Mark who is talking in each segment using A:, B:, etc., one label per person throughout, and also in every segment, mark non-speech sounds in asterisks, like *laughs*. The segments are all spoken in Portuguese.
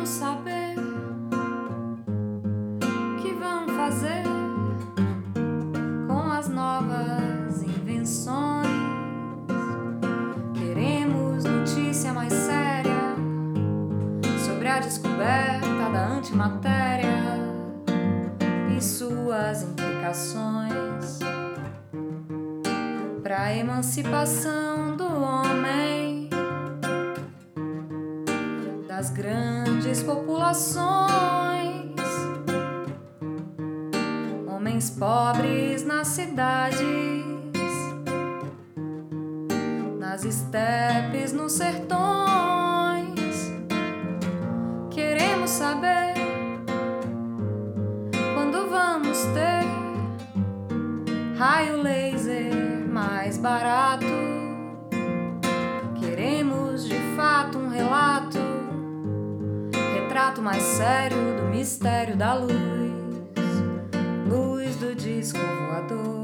A: Queremos saber que vão fazer com as novas invenções. Queremos notícia mais séria sobre a descoberta da antimatéria e suas implicações para a emancipação do homem das grandes populações, homens pobres nas cidades, nas estepes, nos sertões. Queremos saber quando vamos ter raio laser mais barato. Queremos de fato um relato, retrato mais sério do mistério da luz, luz do disco voador,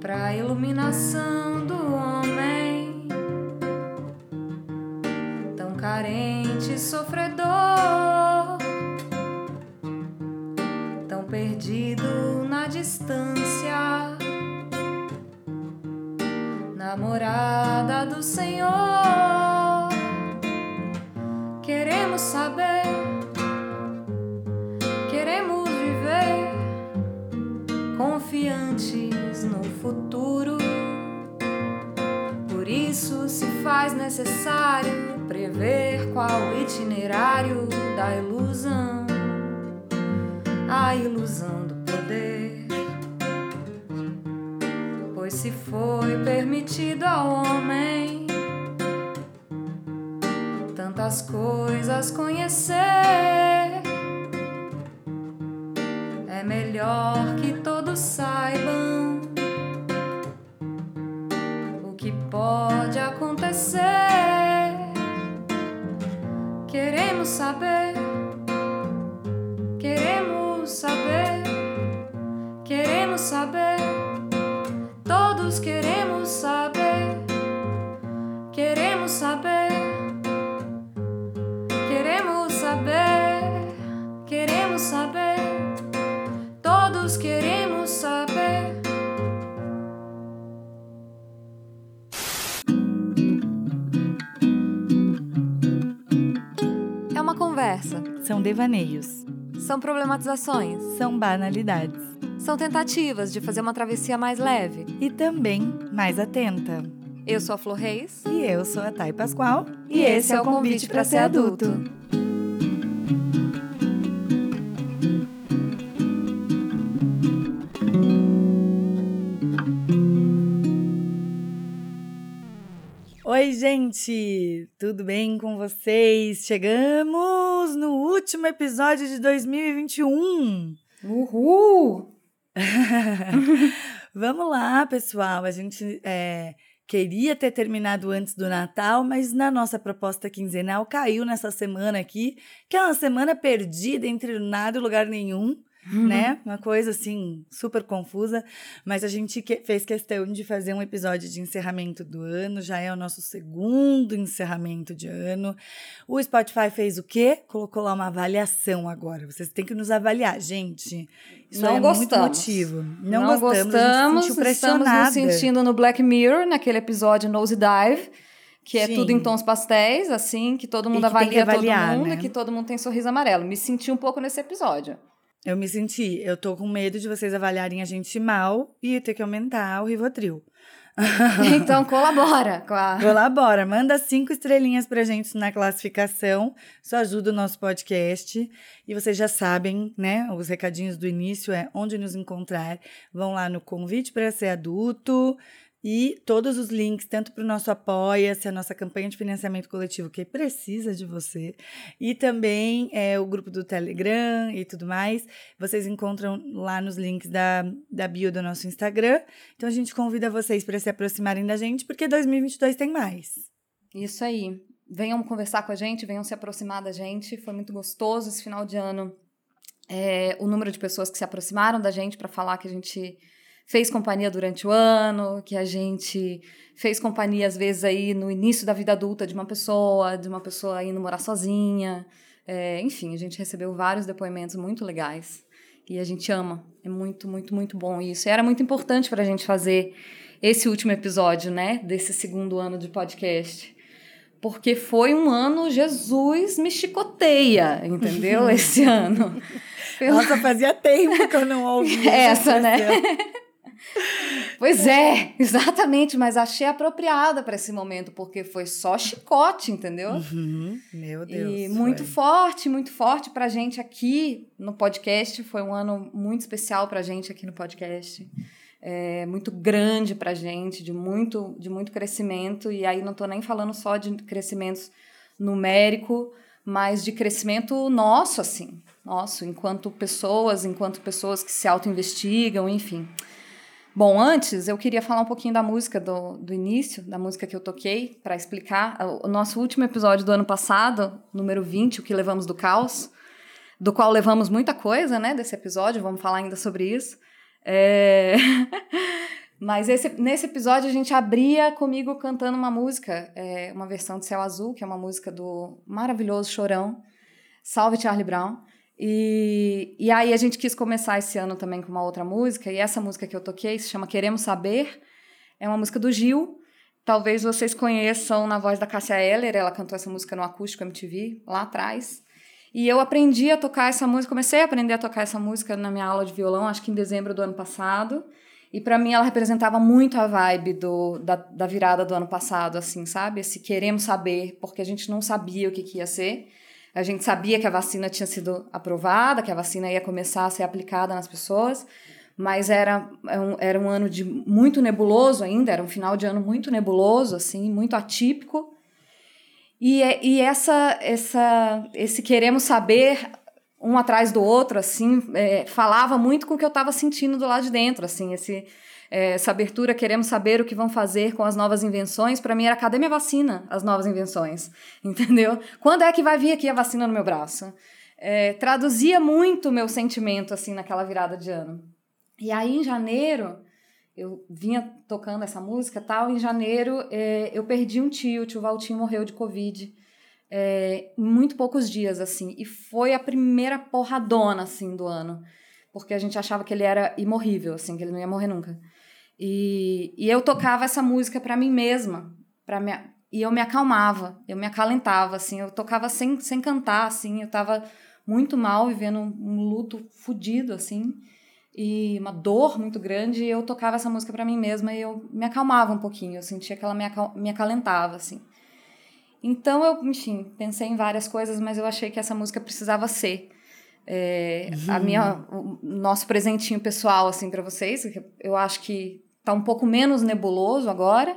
A: pra iluminação do homem, tão carente, e sofredor, tão perdido na distância. Namorada do Senhor. Queremos saber, queremos viver confiantes no futuro. Por isso se faz necessário prever qual itinerário da ilusão, a ilusão do poder pois se foi permitido ao homem tantas coisas conhecer, é melhor que todos saibam o que pode acontecer. Queremos saber, queremos saber, queremos saber. Conversa,
B: São devaneios,
A: são problematizações,
B: são banalidades
A: são tentativas de fazer uma travessia mais leve.
B: e também mais atenta.
A: Eu sou a Flor Reis.
B: E eu sou a Thay Pascoal
A: E esse é o Convite pra Ser Adulto.
B: Oi, gente! Tudo bem com vocês? Chegamos no último episódio de 2021.
A: Uhul! *laughs*
B: Vamos lá, pessoal. A gente é, queria ter terminado antes do Natal, mas na nossa proposta quinzenal caiu nessa semana aqui, que é uma semana perdida entre nada e lugar nenhum. Né? Uma coisa assim, super confusa, mas a gente que- fez questão de fazer um episódio de encerramento do ano, já é o nosso segundo encerramento de ano. O Spotify fez o quê? Colocou lá uma avaliação agora. Vocês têm que nos avaliar, gente. Isso
A: Não
B: é muito
A: gostamos.
B: motivo. Não,
A: Não
B: gostamos,
A: gostamos,
B: se
A: estamos nos sentindo no Black Mirror, naquele episódio Nose Dive, que é
B: Sim.
A: tudo em tons pastéis, assim, que todo mundo
B: que
A: avalia
B: avaliar,
A: todo mundo
B: né?
A: e que todo mundo tem sorriso amarelo. Me senti um pouco nesse episódio.
B: Eu me senti, eu tô com medo de vocês avaliarem a gente mal e ter que aumentar o Rivotril. *laughs*
A: Então colabora com a.
B: Colabora, manda cinco estrelinhas pra gente na classificação, isso ajuda o nosso podcast. E vocês já sabem, né? Os recadinhos do início é onde nos encontrar. Vão lá no convite para ser adulto e todos os links, tanto para o nosso Apoia-se, a nossa campanha de financiamento coletivo que precisa de você, e também é, o grupo do Telegram e tudo mais. Vocês encontram lá nos links da, da bio do nosso Instagram. Então a gente convida vocês para se aproximarem da gente, porque 2022 tem mais.
A: Isso aí. Venham conversar com a gente, venham se aproximar da gente. Foi muito gostoso esse final de ano. É, o número de pessoas que se aproximaram da gente para falar que a gente fez companhia durante o ano, que a gente fez companhia às vezes aí no início da vida adulta de uma pessoa, de uma pessoa indo morar sozinha. É, enfim, a gente recebeu vários depoimentos muito legais e a gente ama. É muito, muito, muito bom isso. E era muito importante para a gente fazer esse último episódio, né, desse segundo ano de podcast. Porque foi um ano, Jesus me chicoteia, entendeu? *laughs* Esse ano.
B: Nossa, fazia tempo que eu não ouvia. *laughs*
A: Essa, né? Pois é, *laughs* exatamente, mas achei apropriada para esse momento, porque foi só chicote, entendeu?
B: Uhum, meu Deus.
A: E muito foi. forte, muito forte pra gente aqui no podcast. Foi um ano muito especial pra gente aqui no podcast. É, muito grande pra gente, de muito, de muito crescimento. E aí não tô nem falando só de crescimento numérico, mas de crescimento nosso, assim. Nosso, enquanto pessoas, enquanto pessoas que se auto-investigam, enfim. Bom, antes eu queria falar um pouquinho da música do, do início, da música que eu toquei, para explicar. O nosso último episódio do ano passado, número 20, O que Levamos do Caos, do qual levamos muita coisa, né, desse episódio, vamos falar ainda sobre isso. É... *laughs* Mas esse, nesse episódio a gente abria comigo cantando uma música, é, uma versão de Céu Azul, que é uma música do maravilhoso Chorão, Salve Charlie Brown. E, e aí a gente quis começar esse ano também com uma outra música, e essa música que eu toquei se chama Queremos Saber, é uma música do Gil. Talvez vocês conheçam na voz da Cássia Eller, ela cantou essa música no Acústico MTV, lá atrás. E eu aprendi a tocar essa música, comecei a aprender a tocar essa música na minha aula de violão, acho que em dezembro do ano passado. E para mim ela representava muito a vibe do, da, da virada do ano passado, assim, sabe? Esse queremos saber, porque a gente não sabia o que, que ia ser. A gente sabia que a vacina tinha sido aprovada, que a vacina ia começar a ser aplicada nas pessoas, mas era, é era um ano de muito nebuloso ainda, era um final de ano muito nebuloso, assim, muito atípico. E, é, e essa, essa, esse queremos saber um atrás do outro, assim, é, falava muito com o que eu estava sentindo do lado de dentro, assim, esse essa abertura, queremos saber o que vão fazer com as novas invenções. Para mim era cadê vacina? As novas invenções, *laughs* entendeu? Quando é que vai vir aqui a vacina no meu braço? É, traduzia muito o meu sentimento assim naquela virada de ano. E aí em janeiro eu vinha tocando essa música tal. Em janeiro é, eu perdi um tio, o tio Valtinho morreu de covid. É, em muito poucos dias, assim, e foi a primeira porradona, assim, do ano, porque a gente achava que ele era imorrível, assim, que ele não ia morrer nunca. E, e eu tocava essa música para mim mesma, para me, e eu me acalmava, eu me acalentava, assim, eu tocava sem, sem cantar, assim, eu tava muito mal, vivendo um, um luto fodido, assim, e uma dor muito grande, e eu tocava essa música para mim mesma e eu me acalmava um pouquinho, eu sentia que ela me, acal, me acalentava, assim. Então eu, enfim, pensei em várias coisas, mas eu achei que essa música precisava ser. É, uhum. a minha, o nosso presentinho pessoal, assim, para vocês, eu acho que tá um pouco menos nebuloso agora.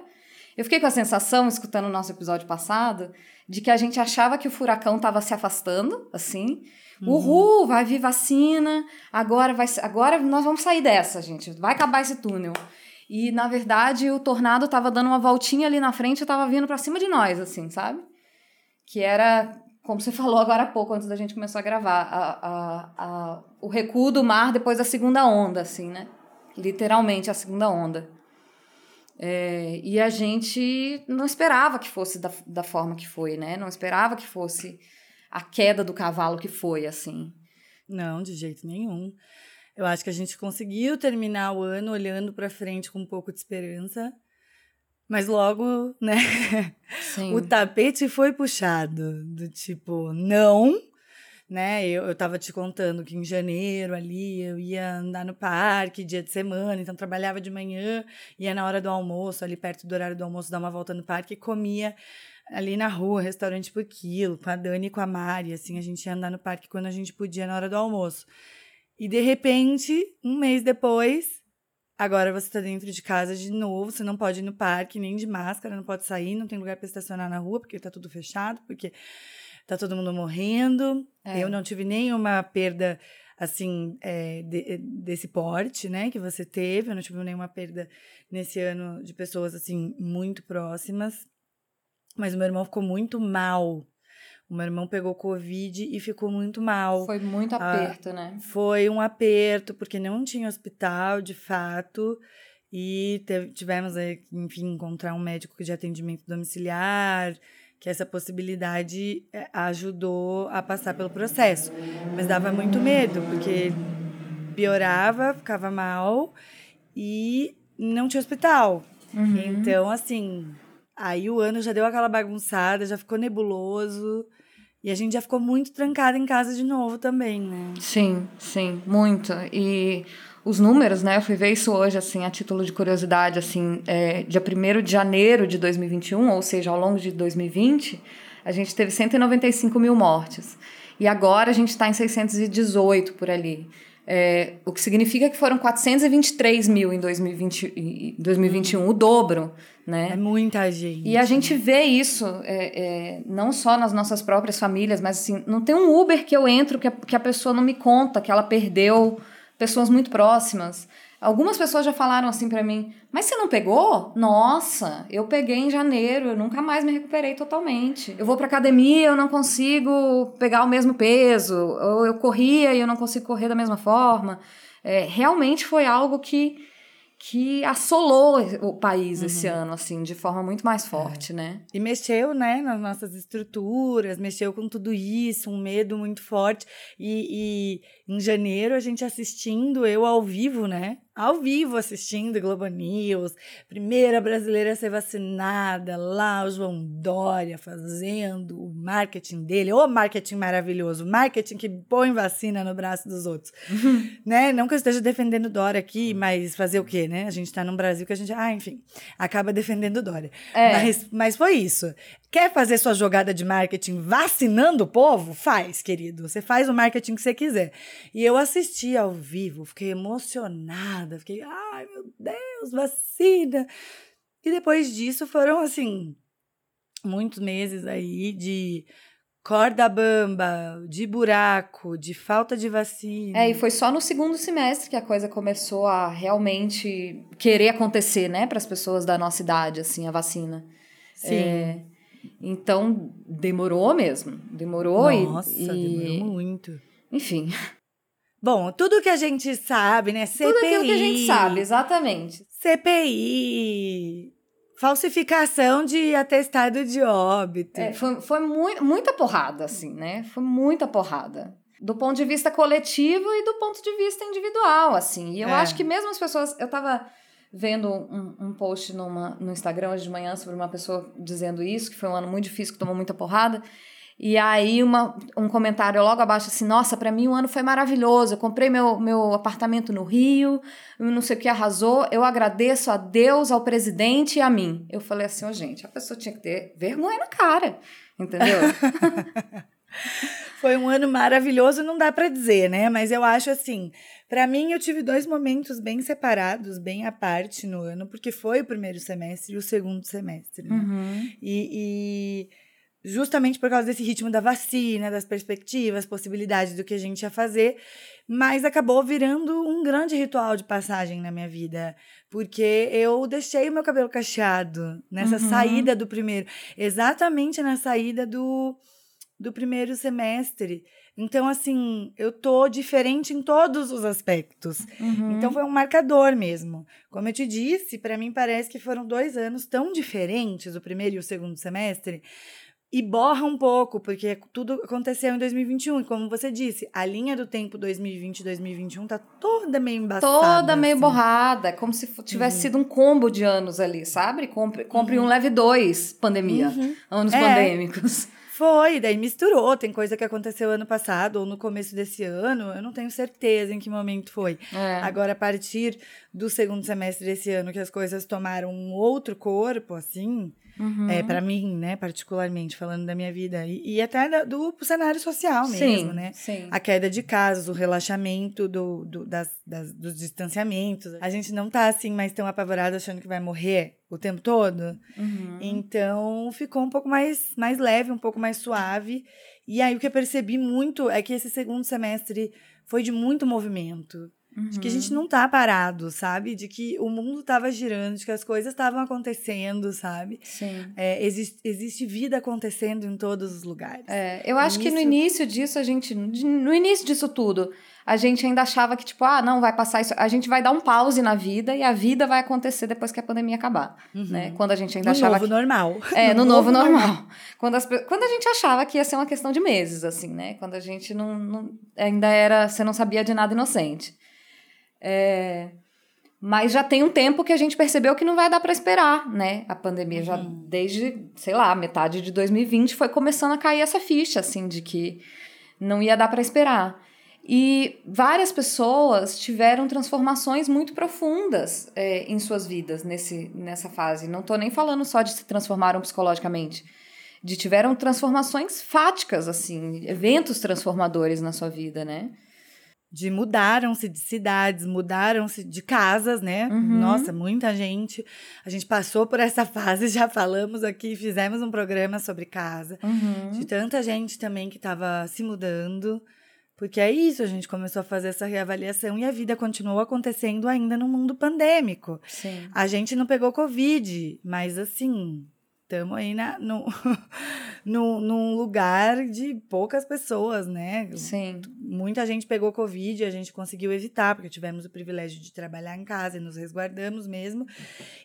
A: Eu fiquei com a sensação, escutando o nosso episódio passado, de que a gente achava que o furacão estava se afastando, assim. Uhum. Uhul, vai vir vacina, agora, vai, agora nós vamos sair dessa, gente. Vai acabar esse túnel. E, na verdade, o tornado estava dando uma voltinha ali na frente e estava vindo para cima de nós, assim, sabe? Que era, como você *laughs* falou agora há pouco, antes da gente começar a gravar, a, a, a, o recuo do mar depois da segunda onda, assim, né? Literalmente a segunda onda. É, e a gente não esperava que fosse da, da forma que foi, né? Não esperava que fosse a queda do cavalo que foi, assim.
B: Não, de jeito nenhum. Eu acho que a gente conseguiu terminar o ano olhando para frente com um pouco de esperança, mas logo, né? Sim. *laughs* o tapete foi puxado do tipo, não, né? Eu, eu tava te contando que em janeiro ali eu ia andar no parque dia de semana, então trabalhava de manhã, ia na hora do almoço, ali perto do horário do almoço, dar uma volta no parque e comia ali na rua, restaurante por quilo, com a Dani e com a Mari, assim, a gente ia andar no parque quando a gente podia na hora do almoço. E de repente, um mês depois, agora você tá dentro de casa de novo, você não pode ir no parque, nem de máscara, não pode sair, não tem lugar para estacionar na rua, porque tá tudo fechado, porque tá todo mundo morrendo. É. Eu não tive nenhuma perda assim é, de, desse porte, né, que você teve. Eu não tive nenhuma perda nesse ano de pessoas assim muito próximas. Mas o meu irmão ficou muito mal, O meu irmão pegou Covid e ficou muito mal.
A: Foi muito
B: Ah,
A: aperto, né?
B: Foi um aperto, porque não tinha hospital, de fato. E teve- tivemos, enfim, encontrar um médico de atendimento domiciliar, que essa possibilidade eh, ajudou a passar pelo processo. Mas dava muito medo, porque piorava, ficava mal e não tinha hospital.
A: Uhum.
B: Então, assim, aí o ano já deu aquela bagunçada, já ficou nebuloso. E a gente já ficou muito trancada em casa de novo também, né?
A: Sim, sim, muito. E os números, né? Eu fui ver isso hoje, assim, a título de curiosidade, assim, é, dia 1 de janeiro de 2021, ou seja, ao longo de 2020, a gente teve 195 mil mortes. E agora a gente está em 618 por ali. É, o que significa que foram 423 mil em 2020, e 2021, o dobro, né?
B: É muita gente.
A: E a gente vê isso é, é, não só nas nossas próprias famílias, mas assim, não tem um Uber que eu entro que a, que a pessoa não me conta que ela perdeu pessoas muito próximas. Algumas pessoas já falaram assim pra mim, mas você não pegou? Nossa, eu peguei em janeiro, eu nunca mais me recuperei totalmente. Eu vou pra academia, eu não consigo pegar o mesmo peso, ou eu corria e eu não consigo correr da mesma forma. É, realmente foi algo que que assolou o país esse ano, assim, de forma muito mais forte, né?
B: E mexeu, né, nas nossas estruturas, mexeu com tudo isso, um medo muito forte. E em janeiro a gente assistindo, eu ao vivo, né? Ao vivo assistindo Globo News, primeira brasileira a ser vacinada, lá o João Dória fazendo o marketing dele, o marketing maravilhoso, marketing que põe vacina no braço dos outros, *laughs* né? Não que eu esteja defendendo Dória aqui, mas fazer o quê, né? A gente tá num Brasil que a gente, ah, enfim, acaba defendendo Dória.
A: É.
B: Mas, mas foi isso. Quer fazer sua jogada de marketing vacinando o povo? Faz, querido. Você faz o marketing que você quiser. E eu assisti ao vivo, fiquei emocionada, fiquei, ai meu Deus, vacina. E depois disso foram, assim, muitos meses aí de corda bamba, de buraco, de falta de vacina.
A: É, e foi só no segundo semestre que a coisa começou a realmente querer acontecer, né, para as pessoas da nossa idade, assim, a vacina.
B: Sim.
A: É, então, demorou mesmo. Demorou e-
B: Nossa,
A: e.
B: demorou muito.
A: Enfim,
B: Bom, tudo que a gente sabe, né? CPI.
A: tudo aquilo que a gente sabe, exatamente.
B: CPI, falsificação de atestado de óbito.
A: É, foi foi mui- muita porrada, assim, né? Foi muita porrada. Do ponto de vista coletivo e do ponto de vista individual, assim. E eu
B: É.
A: acho que mesmo as pessoas. Eu tava vendo um, um post numa, no Instagram hoje de manhã sobre uma pessoa dizendo isso, que foi um ano muito difícil, que tomou muita porrada. E aí uma, um comentário logo abaixo assim, nossa, pra mim o ano foi maravilhoso. Eu comprei meu, meu apartamento no Rio, não sei o que arrasou. Eu agradeço a Deus, ao presidente e a mim. Eu falei assim, ó, gente, a pessoa tinha que ter vergonha na cara, entendeu? *laughs*
B: Foi um ano maravilhoso, não dá pra dizer, né? Mas eu acho assim, pra mim eu tive dois momentos bem separados, bem à parte no ano, porque foi o primeiro semestre e o segundo semestre. né?
A: Uhum.
B: E, e justamente por causa desse ritmo da vacina, das perspectivas, possibilidades do que a gente ia fazer, mas acabou virando um grande ritual de passagem na minha vida, porque eu deixei o meu cabelo cacheado nessa
A: Uhum.
B: saída do primeiro, exatamente na saída do, do primeiro semestre. Então, assim, eu tô diferente em todos os aspectos.
A: Uhum.
B: Então foi um marcador mesmo. Como eu te disse, para mim parece que foram dois anos tão diferentes, o primeiro e o segundo semestre, e borra um pouco, porque tudo aconteceu em 2021. E como você disse, a linha do tempo 2020 e 2021 tá toda meio embaçada.
A: Toda meio
B: assim.
A: borrada, como se fo- tivesse sido um combo de anos ali, sabe? Compre, compre um, leve dois, pandemia.
B: Uhum.
A: Anos
B: É.
A: pandêmicos.
B: Foi, daí misturou. Tem coisa que aconteceu ano passado ou no começo desse ano. Eu não tenho certeza em que momento foi.
A: É.
B: Agora, a partir do segundo semestre desse ano, que as coisas tomaram um outro corpo, assim,
A: Uhum.
B: é para mim, né, particularmente, falando da minha vida, e, e até da- do cenário social mesmo,
A: sim,
B: né?
A: Sim.
B: A queda de casos, o relaxamento do, do- das, das- dos distanciamentos. A gente não tá assim mais tão apavorado achando que vai morrer o tempo todo.
A: Uhum.
B: Então ficou um pouco mais, mais leve, um pouco mais suave. E aí o que eu percebi muito é que esse segundo semestre foi de muito movimento. Uhum. De que a gente não tá parado, sabe? De que o mundo tava girando, de que as coisas estavam acontecendo, sabe?
A: Sim.
B: É, existe, existe vida acontecendo em todos os lugares.
A: É, eu acho que no início disso, a gente. No início disso tudo, a gente ainda achava que, tipo, ah, não, vai passar isso. A gente vai dar um pause na vida e a vida vai acontecer depois que a pandemia acabar. Uhum. Né? Quando a gente ainda
B: no
A: achava.
B: Novo
A: que...
B: normal.
A: É, *laughs* no, no novo, novo normal. normal. Quando, as... Quando a gente achava que ia ser uma questão de meses, assim, né? Quando a gente não, não... ainda era. Você não sabia de nada inocente. É... Mas já tem um tempo que a gente percebeu que não vai dar para esperar, né? A pandemia uhum. já desde, sei lá, metade de 2020 foi começando a cair essa ficha, assim, de que não ia dar para esperar. E várias pessoas tiveram transformações muito profundas é, em suas vidas nesse, nessa fase. Não estou nem falando só de se transformaram psicologicamente, de tiveram transformações fáticas, assim, eventos transformadores na sua vida, né?
B: De mudaram-se de cidades, mudaram-se de casas, né? Uhum. Nossa, muita gente. A gente passou por essa *laughs* fase, já falamos aqui, fizemos um programa sobre casa.
A: Uhum.
B: De tanta gente também que estava se mudando. Porque é isso, a gente começou a fazer essa reavaliação e a vida continuou acontecendo ainda no mundo pandêmico.
A: Sim.
B: A gente não pegou Covid, mas assim, estamos aí na, no, *laughs* no, num lugar de poucas pessoas, né?
A: Sim.
B: Muita gente pegou Covid e a gente conseguiu evitar, porque tivemos o privilégio de trabalhar em casa e nos resguardamos mesmo.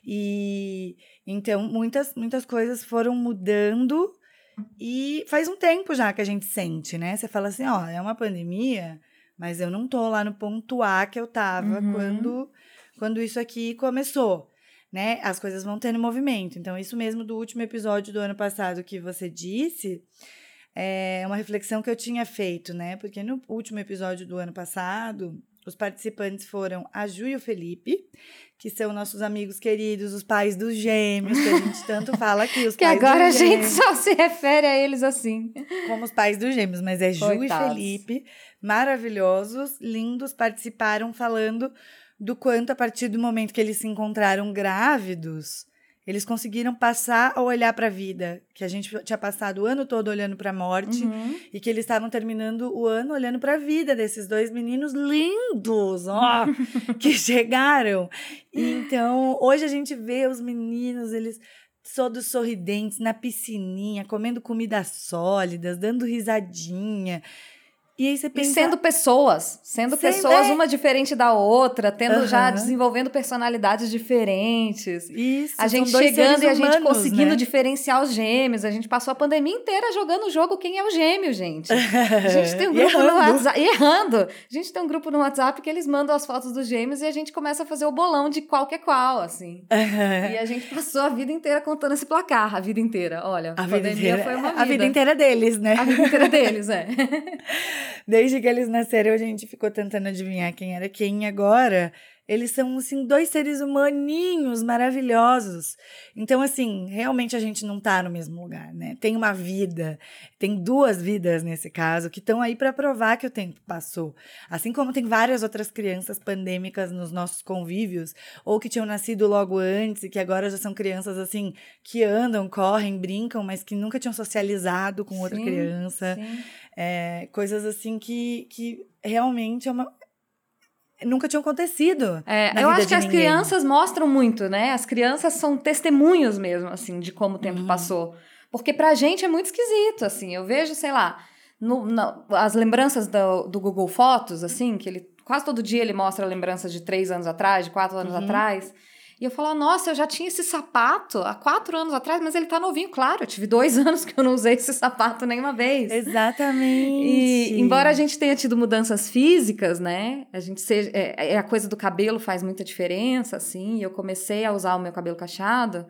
B: E então muitas, muitas coisas foram mudando e faz um tempo já que a gente sente, né? Você fala assim, ó, é uma pandemia, mas eu não tô lá no ponto A que eu tava uhum. quando, quando isso aqui começou né? As coisas vão tendo movimento. Então, isso mesmo do último episódio do ano passado que você disse, é uma reflexão que eu tinha feito, né? Porque no último episódio do ano passado, os participantes foram a Ju e o Felipe, que são nossos amigos queridos, os pais dos gêmeos, que a gente tanto *laughs* fala aqui. Os
A: que
B: pais
A: agora
B: a
A: gente só se refere a eles assim.
B: Como os pais dos gêmeos, mas é Ju
A: Coitados.
B: e Felipe, maravilhosos, lindos, participaram falando do quanto, a partir do momento que eles se encontraram grávidos, eles conseguiram passar a olhar para a vida, que a gente tinha passado o ano todo olhando para a morte
A: uhum.
B: e que eles estavam terminando o ano olhando para a vida desses dois meninos lindos, ó, *laughs* que chegaram. E então, hoje a gente vê os meninos, eles todos sorridentes na piscininha, comendo comidas sólidas, dando risadinha. E aí você pensa...
A: E sendo pessoas, sendo pessoas é. uma diferente da outra, tendo uhum. já desenvolvendo personalidades diferentes.
B: Isso.
A: A gente chegando e a gente conseguindo né? diferenciar os gêmeos. A gente passou a pandemia inteira jogando o jogo quem é o gêmeo, gente. *laughs* A gente tem um grupo no WhatsApp. Errando. A gente tem um grupo no WhatsApp que eles mandam as fotos dos gêmeos e a gente começa a fazer o bolão de qual que é qual, assim.
B: Uhum. *laughs*
A: E a gente passou a vida inteira contando esse placar, a vida inteira. Olha,
B: a, a vida inteira
A: foi uma
B: vida. A vida inteira deles, né?
A: A vida inteira deles, *laughs* é.
B: Desde que eles nasceram, a gente ficou tentando adivinhar quem era quem. Agora, eles são, assim, dois seres humaninhos maravilhosos. Então, assim, realmente a gente não tá no mesmo lugar, né? Tem uma vida, tem duas vidas nesse caso, que estão aí para provar que o tempo passou. Assim como tem várias outras crianças pandêmicas nos nossos convívios, ou que tinham nascido logo antes e que agora já são crianças, assim, que andam, correm, brincam, mas que nunca tinham socializado com outra
A: sim,
B: criança.
A: Sim.
B: É, coisas assim que, que realmente é uma, nunca tinham acontecido.
A: É, eu acho que as
B: ninguém.
A: crianças mostram muito, né? As crianças são testemunhos mesmo, assim, de como o tempo uhum. passou. Porque pra gente é muito esquisito, assim. Eu vejo, sei lá, no, no, as lembranças do, do Google Fotos, assim, que ele quase todo dia ele mostra lembranças de três anos atrás, de quatro anos uhum. atrás. E eu falo, nossa, eu já tinha esse sapato há quatro anos atrás, mas ele tá novinho. Claro, eu tive dois *laughs* anos que eu não usei esse sapato nenhuma vez.
B: Exatamente.
A: E embora a gente tenha tido mudanças físicas, né? A gente seja. É, é a coisa do cabelo faz muita diferença, assim. Eu comecei a usar o meu cabelo cacheado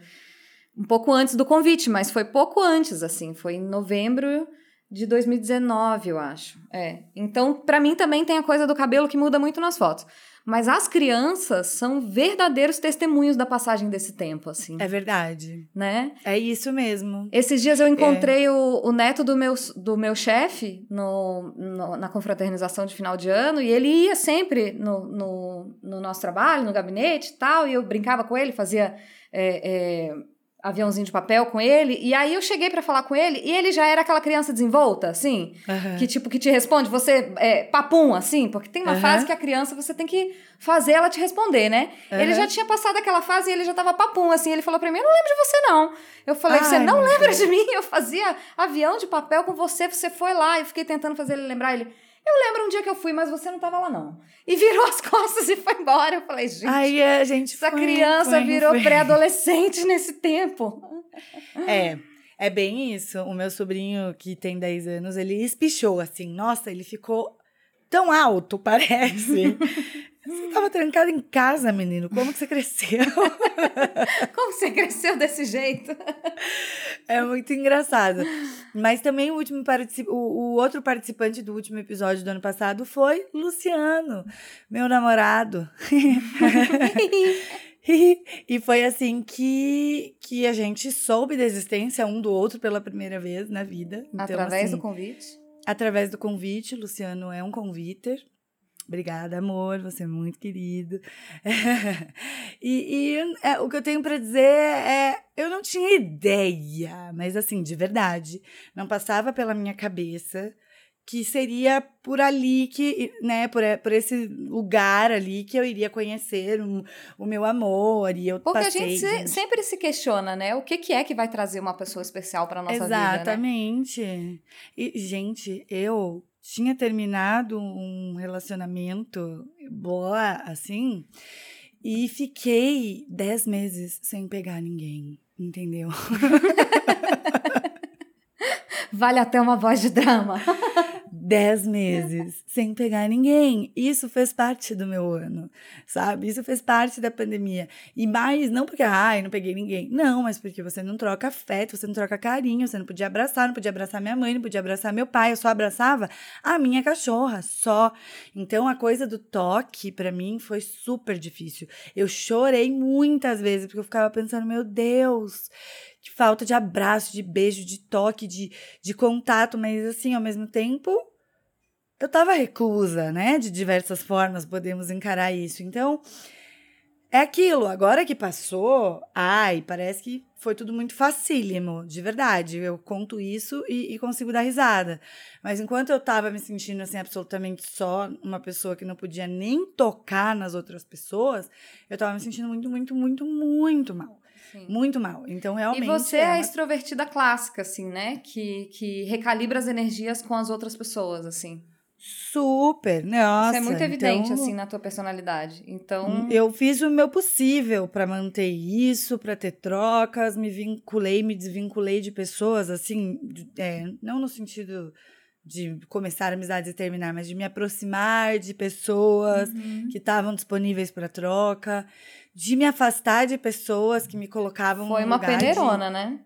A: um pouco antes do convite, mas foi pouco antes, assim. Foi em novembro de 2019, eu acho. É. Então, para mim também tem a coisa do cabelo que muda muito nas fotos. Mas as crianças são verdadeiros testemunhos da passagem desse tempo, assim.
B: É verdade.
A: Né?
B: É isso mesmo.
A: Esses dias eu encontrei é. o, o, neto do meu, do meu chefe no, no, na confraternização de final de ano e ele ia sempre no, no, no nosso trabalho, no gabinete e tal, e eu brincava com ele, fazia. É, é, aviãozinho de papel com ele, e aí eu cheguei para falar com ele, e ele já era aquela criança desenvolta, assim,
B: Aham.
A: que tipo, que te responde, você é papum, assim, porque tem uma
B: Aham.
A: fase que a criança você tem que fazer ela te responder, né? Ele
B: Aham.
A: já tinha passado aquela fase e ele já tava papum, assim, ele falou pra mim, eu não lembro de você não. Eu falei, você
B: Ai,
A: não
B: meu
A: lembra
B: Deus.
A: de mim? Eu fazia avião de papel com você, você foi lá, eu fiquei tentando fazer ele lembrar, ele... Eu lembro um dia que eu fui, mas você não tava lá, não. E virou as *laughs* costas e foi embora. Eu falei, gente,
B: Aí a gente
A: essa
B: foi-
A: criança
B: foi
A: virou pré-adolescente nesse tempo. *laughs*
B: É, é bem isso. O meu sobrinho, que tem 10 anos, ele espichou assim. Nossa, ele ficou tão alto, *laughs* parece. Você tava trancado em casa, menino. Como que você cresceu? *laughs*
A: Como você cresceu desse jeito?
B: É muito engraçado. Mas também o último partici- o, o outro participante do último episódio do ano passado foi Luciano, meu namorado. *laughs* e foi assim que, que a gente soube da existência um do outro pela primeira vez na vida. Então,
A: Através
B: assim,
A: do convite.
B: Através do convite, Luciano é um conviter. Obrigada, amor, você é muito querido. *laughs* e e, é, o que eu tenho para dizer é: eu não tinha ideia, mas assim, de verdade, não passava pela minha cabeça que seria por ali que, né, por, por esse lugar ali que eu iria conhecer o, o meu amor e eu
A: Porque
B: passei,
A: a gente, se-
B: gente.
A: sempre se questiona, né? O que, que é que vai trazer uma pessoa especial pra nossa vida, né?
B: Exatamente. E, gente, eu tinha terminado um relacionamento boa, assim, e fiquei dez meses sem pegar ninguém, entendeu? *laughs*
A: Vale até uma voz de drama. *laughs*
B: Dez meses sem pegar ninguém. Isso fez parte do meu ano, sabe? Isso fez parte da pandemia. E mais, não porque, ai, não peguei ninguém. Não, mas porque você não troca afeto, você não troca carinho, você não podia abraçar, não podia abraçar minha mãe, não podia abraçar meu pai. Eu só abraçava a minha cachorra, só. Então a coisa do toque, pra mim, foi super difícil. Eu chorei muitas vezes, porque eu ficava pensando, meu Deus, que falta de abraço, de beijo, de toque, de, de contato, mas assim, ao mesmo tempo, eu tava reclusa, né? De diversas formas podemos encarar isso. Então, é aquilo, agora que passou, ai, parece que foi tudo muito facílimo, de verdade. Eu conto isso e, e consigo dar risada. Mas enquanto eu tava me sentindo assim, absolutamente só, uma pessoa que não podia nem tocar nas outras pessoas, eu tava me sentindo muito, muito, muito, muito mal.
A: Sim.
B: Muito mal. Então, realmente.
A: E você
B: é
A: é a extrovertida clássica, assim, né? Que, que recalibra as energias com as outras pessoas, assim.
B: Super, nossa.
A: Isso é muito evidente,
B: então-
A: assim, na tua personalidade. Então,
B: Eu fiz o meu possível para manter isso, para ter trocas, me vinculei, me desvinculei de pessoas, assim, é, não no sentido de começar amizades e terminar, mas de me aproximar de pessoas
A: Uhum.
B: que estavam disponíveis para troca, de me afastar de pessoas que me colocavam
A: foi uma
B: lugar de-
A: peneirona, né?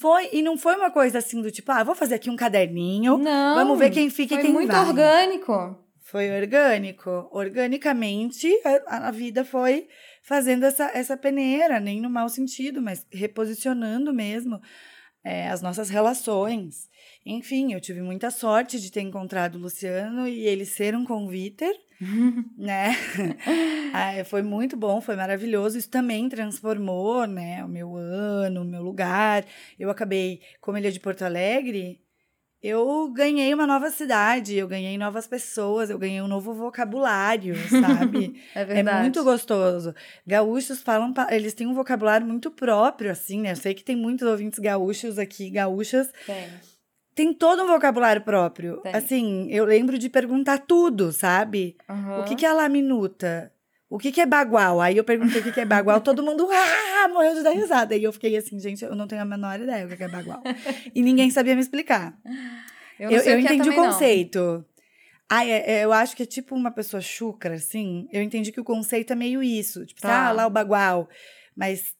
B: Foi, e não foi uma coisa assim do tipo, ah, vou fazer aqui um caderninho,
A: Não.
B: vamos ver quem fica e
A: Foi
B: quem
A: muito
B: vai.
A: orgânico.
B: Foi orgânico. Organicamente, a, a vida foi fazendo essa, essa peneira, nem no mau sentido, mas reposicionando mesmo é, as nossas relações. Enfim, eu tive muita sorte de ter encontrado o Luciano e ele ser um conviter, *laughs* né? Ah, foi muito bom, foi maravilhoso. Isso também transformou, né, o meu ano, o meu lugar. Eu acabei, como ele é de Porto Alegre, eu ganhei uma nova cidade, eu ganhei novas pessoas, eu ganhei um novo vocabulário, *laughs* sabe?
A: É
B: É
A: verdade.
B: muito gostoso. Gaúchos falam, eles têm um vocabulário muito próprio, assim, né? Eu sei que tem muitos ouvintes gaúchos aqui, gaúchas,
A: Tem.
B: Tem todo um vocabulário próprio.
A: Tem.
B: Assim, eu lembro de perguntar tudo, sabe?
A: Aham.
B: O que, que é laminuta? O que, que é bagual? Aí eu perguntei o que, que é bagual, todo mundo *laughs* ah, morreu de dar risada. E eu fiquei assim, gente, eu não tenho a menor ideia o que, que é bagual. e ninguém sabia me explicar.
A: Eu,
B: Eu, eu
A: o é
B: entendi o
A: também, não.
B: conceito. Ah, é- é, eu acho que é tipo uma pessoa chucra, assim. Eu entendi que o conceito é meio isso. Tipo,
A: Tá.
B: ah, lá o bagual. Mas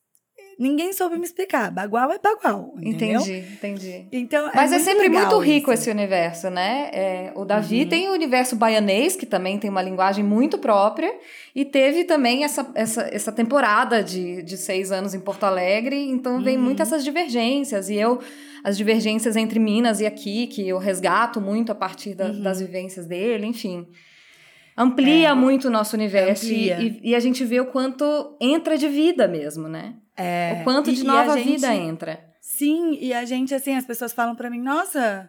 B: ninguém soube me explicar. Bagual é bagual, entendeu?
A: Entendi, entendi.
B: Então,
A: Mas é,
B: muito
A: sempre muito rico
B: isso.
A: esse universo, né? É, o Davi
B: Uhum.
A: tem o universo baianês, que também tem uma linguagem muito própria, e teve também essa, essa, essa temporada de, de seis anos em Porto Alegre, então vem
B: Uhum.
A: muito essas divergências. E eu, as divergências entre Minas e aqui, que eu resgato muito a partir da-
B: Uhum.
A: das vivências dele, enfim. Amplia
B: É.
A: muito o nosso universo e, e a gente vê o quanto entra de vida mesmo, né?
B: É,
A: o quanto
B: e-
A: de nova
B: gente-
A: vida entra.
B: Sim, e a gente, assim, as pessoas falam pra mim, nossa,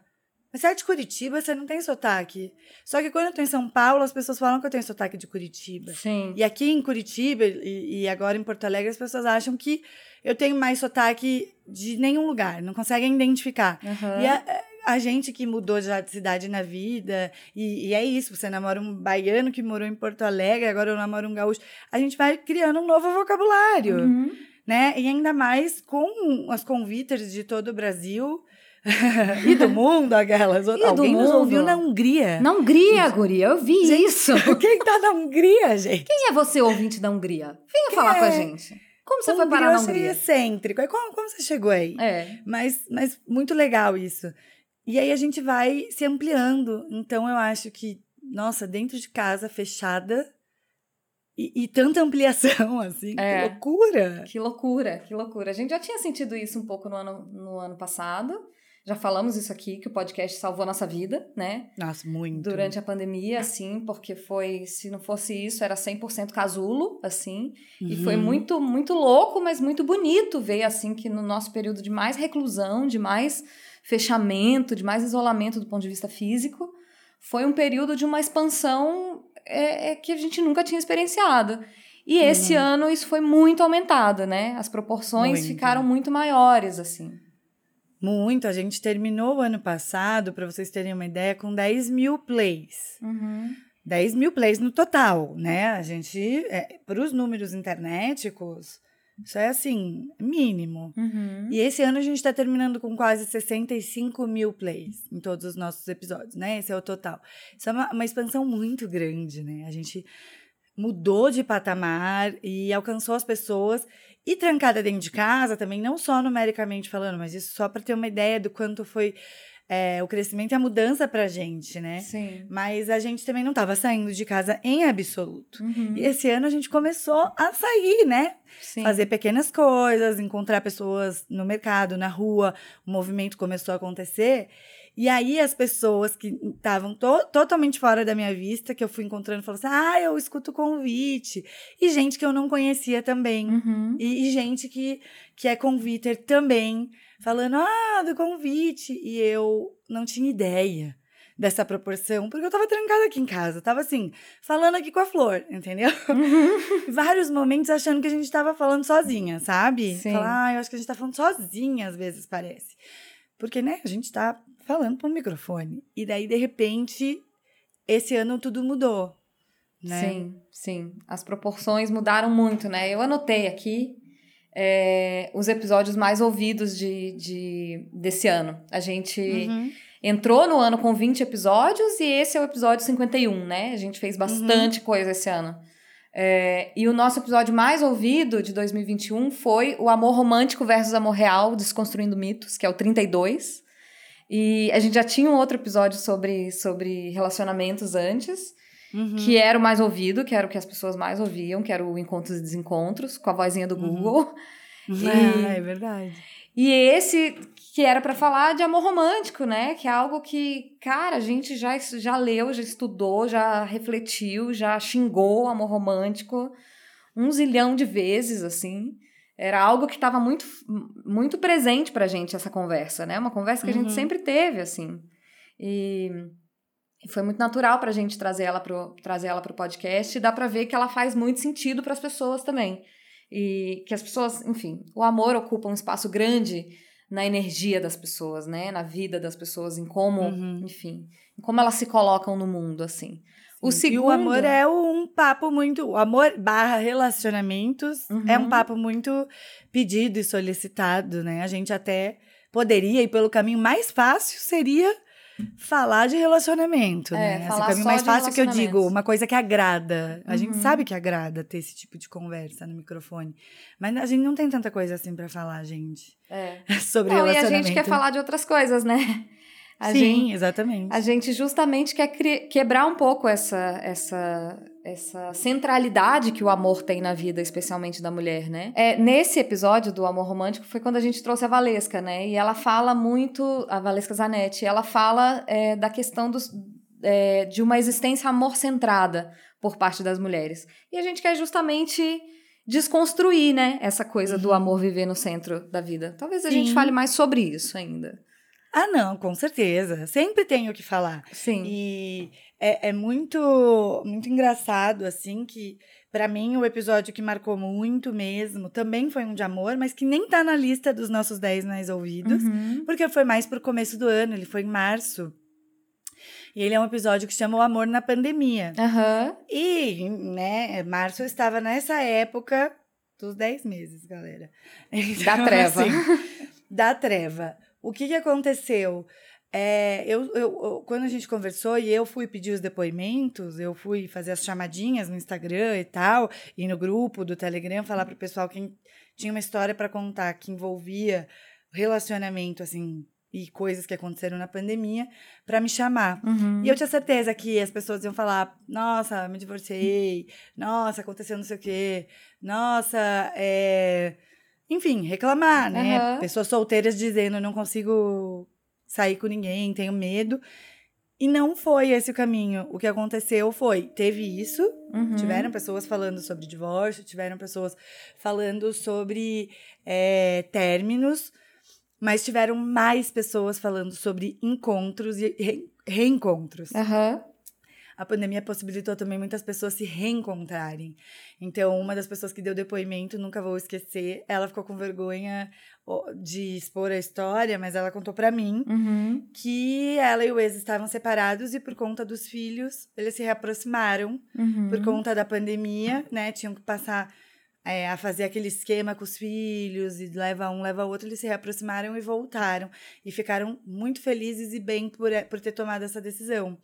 B: mas você é de Curitiba, você não tem sotaque. Só que quando eu tô em São Paulo, as pessoas falam que eu tenho sotaque de Curitiba.
A: Sim.
B: E aqui em Curitiba e, e agora em Porto Alegre, as pessoas acham que eu tenho mais sotaque de nenhum lugar, não conseguem identificar.
A: Aham.
B: E a, a gente que mudou já de cidade na vida, e, e é isso, você namora um baiano que morou em Porto Alegre, agora eu namoro um gaúcho, a gente vai criando um novo vocabulário,
A: Uhum.
B: Né? E ainda mais com as convites de todo o Brasil *laughs* e do mundo, aquelas.
A: do
B: Alguém nos
A: mundo.
B: ouviu na Hungria.
A: Na Hungria, guria, eu vi
B: Gente,
A: isso. *laughs*
B: Quem tá na Hungria, gente?
A: Quem é você, ouvinte da Hungria? Venha falar com a
B: é?
A: gente. Como você foi parar na
B: eu
A: Hungria?
B: excêntrico. Aí, Como, como você chegou aí?
A: É.
B: Mas, mas muito legal isso. E aí a gente vai se ampliando. Então eu acho que, nossa, dentro de casa, fechada, e, e tanta ampliação, *laughs* assim,
A: É.
B: que loucura.
A: Que loucura, que loucura. A gente já tinha sentido isso um pouco no ano, no ano passado. Já falamos isso aqui, que o podcast salvou a nossa vida, né?
B: Nossa, muito.
A: Durante a pandemia, assim, porque foi, se não fosse isso, era 100% casulo, assim. E foi
B: Uhum.
A: muito, muito louco, mas muito bonito ver, assim, que no nosso período de mais reclusão, de mais fechamento, de mais isolamento do ponto de vista físico, foi um período de uma expansão é, é, que a gente nunca tinha experienciado. E esse
B: Uhum.
A: ano isso foi muito aumentado, né? As proporções
B: Muito.
A: ficaram muito maiores, assim.
B: Muito. A gente terminou o ano passado, para vocês terem uma ideia, com 10 mil plays.
A: Uhum.
B: 10 mil plays no total, né? A gente, para os números internéticos, isso é assim, mínimo.
A: Uhum.
B: E esse ano a gente está terminando com quase 65 mil plays em todos os nossos episódios, né? Esse é o total. Isso é uma, uma expansão muito grande, né? A gente mudou de patamar e alcançou as pessoas. E trancada dentro de casa também, não só numericamente falando, mas isso só para ter uma ideia do quanto foi é, o crescimento e a mudança pra gente, né?
A: Sim.
B: Mas a gente também não estava saindo de casa em absoluto.
A: Uhum.
B: E esse ano a gente começou a sair, né?
A: Sim.
B: Fazer pequenas coisas, encontrar pessoas no mercado, na rua, o movimento começou a acontecer. E aí as pessoas que estavam to totalmente fora da minha vista, que eu fui encontrando, falaram assim: ah, eu escuto o convite. E gente que eu não conhecia também.
A: Uhum.
B: E, e gente que, que é conviter também, falando, ah, do convite. E eu não tinha ideia dessa proporção, porque eu tava trancada aqui em casa. Tava assim, falando aqui com a Flor, entendeu?
A: Uhum. *laughs*
B: Vários momentos achando que a gente tava falando sozinha, sabe?
A: Sim.
B: Falar, ah, eu acho que a gente tá falando sozinha, às vezes parece. Porque, né, a gente tá falando pro microfone. E daí, de repente, esse ano tudo mudou. Né?
A: Sim, sim. As proporções mudaram muito, né? Eu anotei aqui é, os episódios mais ouvidos de, de, desse ano. A gente
B: Uhum.
A: entrou no ano com 20 episódios e esse é o episódio 51, né? A gente fez bastante coisa esse ano. É, e o nosso episódio mais ouvido de 2021 foi o Amor Romântico versus Amor Real, Desconstruindo Mitos, que é o 32. E a gente já tinha um outro episódio sobre, sobre relacionamentos antes,
B: Uhum.
A: que era o mais ouvido, que era o que as pessoas mais ouviam, que era o Encontros e Desencontros, com a vozinha do
B: Uhum.
A: Google. *laughs*
B: Ah, é verdade.
A: E esse que era pra falar de amor romântico, né? Que é algo que, cara, a gente já, já leu, já estudou, já refletiu, já xingou amor romântico um zilhão de vezes, assim. Era algo que estava muito, muito presente pra gente, essa conversa, né? Uma conversa que a gente
B: Uhum.
A: sempre teve, assim. E, e foi muito natural pra gente trazer ela pro, trazer ela pro podcast. E dá pra ver que ela faz muito sentido pras pessoas também. E que as pessoas, enfim, o amor ocupa um espaço grande na energia das pessoas, né? Na vida das pessoas, em como,
B: Uhum.
A: enfim, em como elas se colocam no mundo, assim. O segundo...
B: E o amor é um papo muito. O amor barra relacionamentos
A: Uhum.
B: é um papo muito pedido e solicitado, né? A gente até poderia, e pelo caminho mais fácil seria falar de relacionamento,
A: É,
B: né? Esse
A: falar
B: caminho
A: só
B: mais
A: de
B: fácil que eu digo, uma coisa que agrada. A gente
A: Uhum.
B: sabe que agrada ter esse tipo de conversa no microfone. Mas a gente não tem tanta coisa assim pra falar, gente.
A: É. *laughs*
B: Sobre
A: Não, e a
B: relacionamento.
A: gente quer falar de outras coisas, né? A
B: Sim,
A: gente,
B: exatamente.
A: a gente justamente quer quebrar um pouco essa, essa, essa centralidade que o amor tem na vida, especialmente da mulher, né? É, nesse episódio do Amor Romântico foi quando a gente trouxe a Valesca, né? E ela fala muito, a Valesca Zanetti, ela fala é, da questão dos, é, de uma existência amor-centrada por parte das mulheres. E a gente quer justamente desconstruir, né, essa coisa do amor viver no centro da vida. Talvez a gente
B: Uhum. Sim.
A: fale mais sobre isso ainda.
B: Ah, não, com certeza. Sempre tenho o que falar.
A: Sim.
B: E é, é muito, muito engraçado, assim, que pra mim o episódio que marcou muito mesmo também foi um de amor, mas que nem tá na lista dos nossos 10 mais ouvidos,
A: Uhum.
B: porque foi mais pro começo do ano, ele foi em março. E ele é um episódio que chama O Amor na Pandemia.
A: Aham.
B: E, né, março eu estava nessa época dos 10 meses, galera.
A: Da treva.
B: assim, da treva. O que, que aconteceu? É, eu, eu- quando a gente conversou e eu fui pedir os depoimentos, eu fui fazer as chamadinhas no Instagram e tal, e no grupo do Telegram, falar pro pessoal quem tinha uma história para contar que envolvia relacionamento, assim, e coisas que aconteceram na pandemia, para me chamar.
A: Uhum.
B: E eu tinha certeza que as pessoas iam falar: nossa, me divorciei, nossa, aconteceu não sei o quê, nossa, é. Enfim, reclamar, né?
A: Aham.
B: Pessoas solteiras dizendo: não consigo sair com ninguém, tenho medo. E não foi esse o caminho. O que aconteceu foi: teve isso,
A: Uhum.
B: Tiveram pessoas falando sobre divórcio, tiveram pessoas falando sobre é, términos, mas tiveram mais pessoas falando sobre encontros e re- reencontros.
A: Aham.
B: A pandemia possibilitou também muitas pessoas se reencontrarem. Então, uma das pessoas que deu depoimento, nunca vou esquecer, ela ficou com vergonha de expor a história, mas ela contou pra mim
A: Uhum.
B: que ela e o ex estavam separados e por conta dos filhos, eles se reaproximaram
A: Uhum.
B: por conta da pandemia, né? Tinham que passar é, a fazer aquele esquema com os filhos e leva um, leva outro. Eles se reaproximaram e voltaram e ficaram muito felizes e bem por, por ter tomado essa decisão.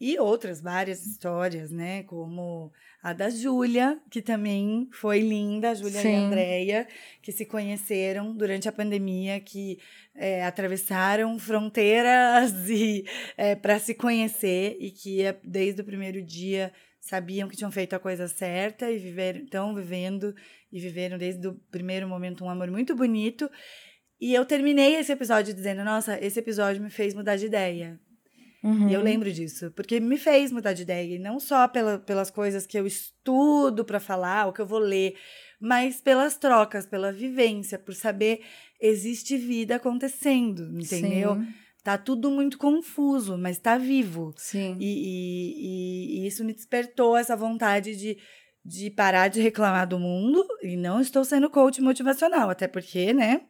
B: E outras várias histórias, né? Como a da Júlia, que também foi linda, a Júlia e a Andrea, que se conheceram durante a pandemia, que é, atravessaram fronteiras *laughs* e para se conhecer e que é, desde o primeiro dia sabiam que tinham feito a coisa certa e viveram, estão vivendo e viveram desde o primeiro momento um amor muito bonito. E eu terminei esse episódio dizendo: Nossa, esse episódio me fez mudar de ideia.
A: Uhum.
B: E eu lembro disso, porque me fez mudar de ideia. E não só pela, pelas coisas que eu estudo para falar, o que eu vou ler, mas pelas trocas, pela vivência, por saber existe vida acontecendo, entendeu?
A: Sim.
B: Tá tudo muito confuso, mas tá vivo.
A: Sim.
B: E, e- e- e isso me despertou essa vontade de, de parar de reclamar do mundo. E não estou sendo coach motivacional, até porque, né?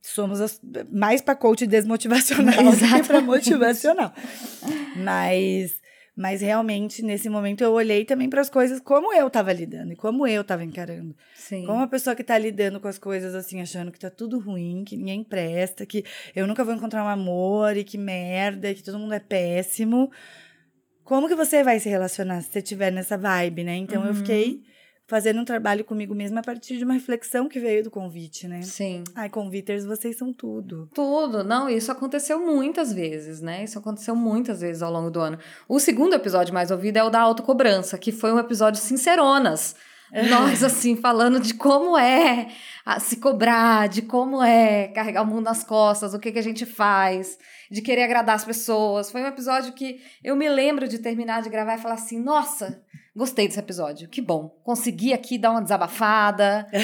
B: Somos as- mais para coach desmotivacional do que para motivacional. Mas, mas realmente, nesse momento, eu olhei também para as coisas como eu estava lidando e como eu estava encarando.
A: Sim.
B: Como uma pessoa que tá lidando com as coisas assim, achando que tá tudo ruim, que ninguém presta, que eu nunca vou encontrar um amor e que merda, que todo mundo é péssimo. Como que você vai se relacionar se você tiver nessa vibe, né? Então eu
A: Uhum.
B: fiquei fazendo um trabalho comigo mesma a partir de uma reflexão que veio do convite, né?
A: Sim.
B: Ai, conviters, vocês são tudo.
A: Tudo. Não, isso aconteceu muitas vezes, né? Isso aconteceu muitas vezes ao longo do ano. O segundo episódio mais ouvido é o da autocobrança, que foi um episódio sinceronas. Nós, assim, falando de como é a- se cobrar, de como é carregar o mundo nas costas, o que, que a gente faz, de querer agradar as pessoas. Foi um episódio que eu me lembro de terminar de gravar e falar assim: nossa, gostei desse episódio, que bom. Consegui aqui dar uma desabafada. *laughs*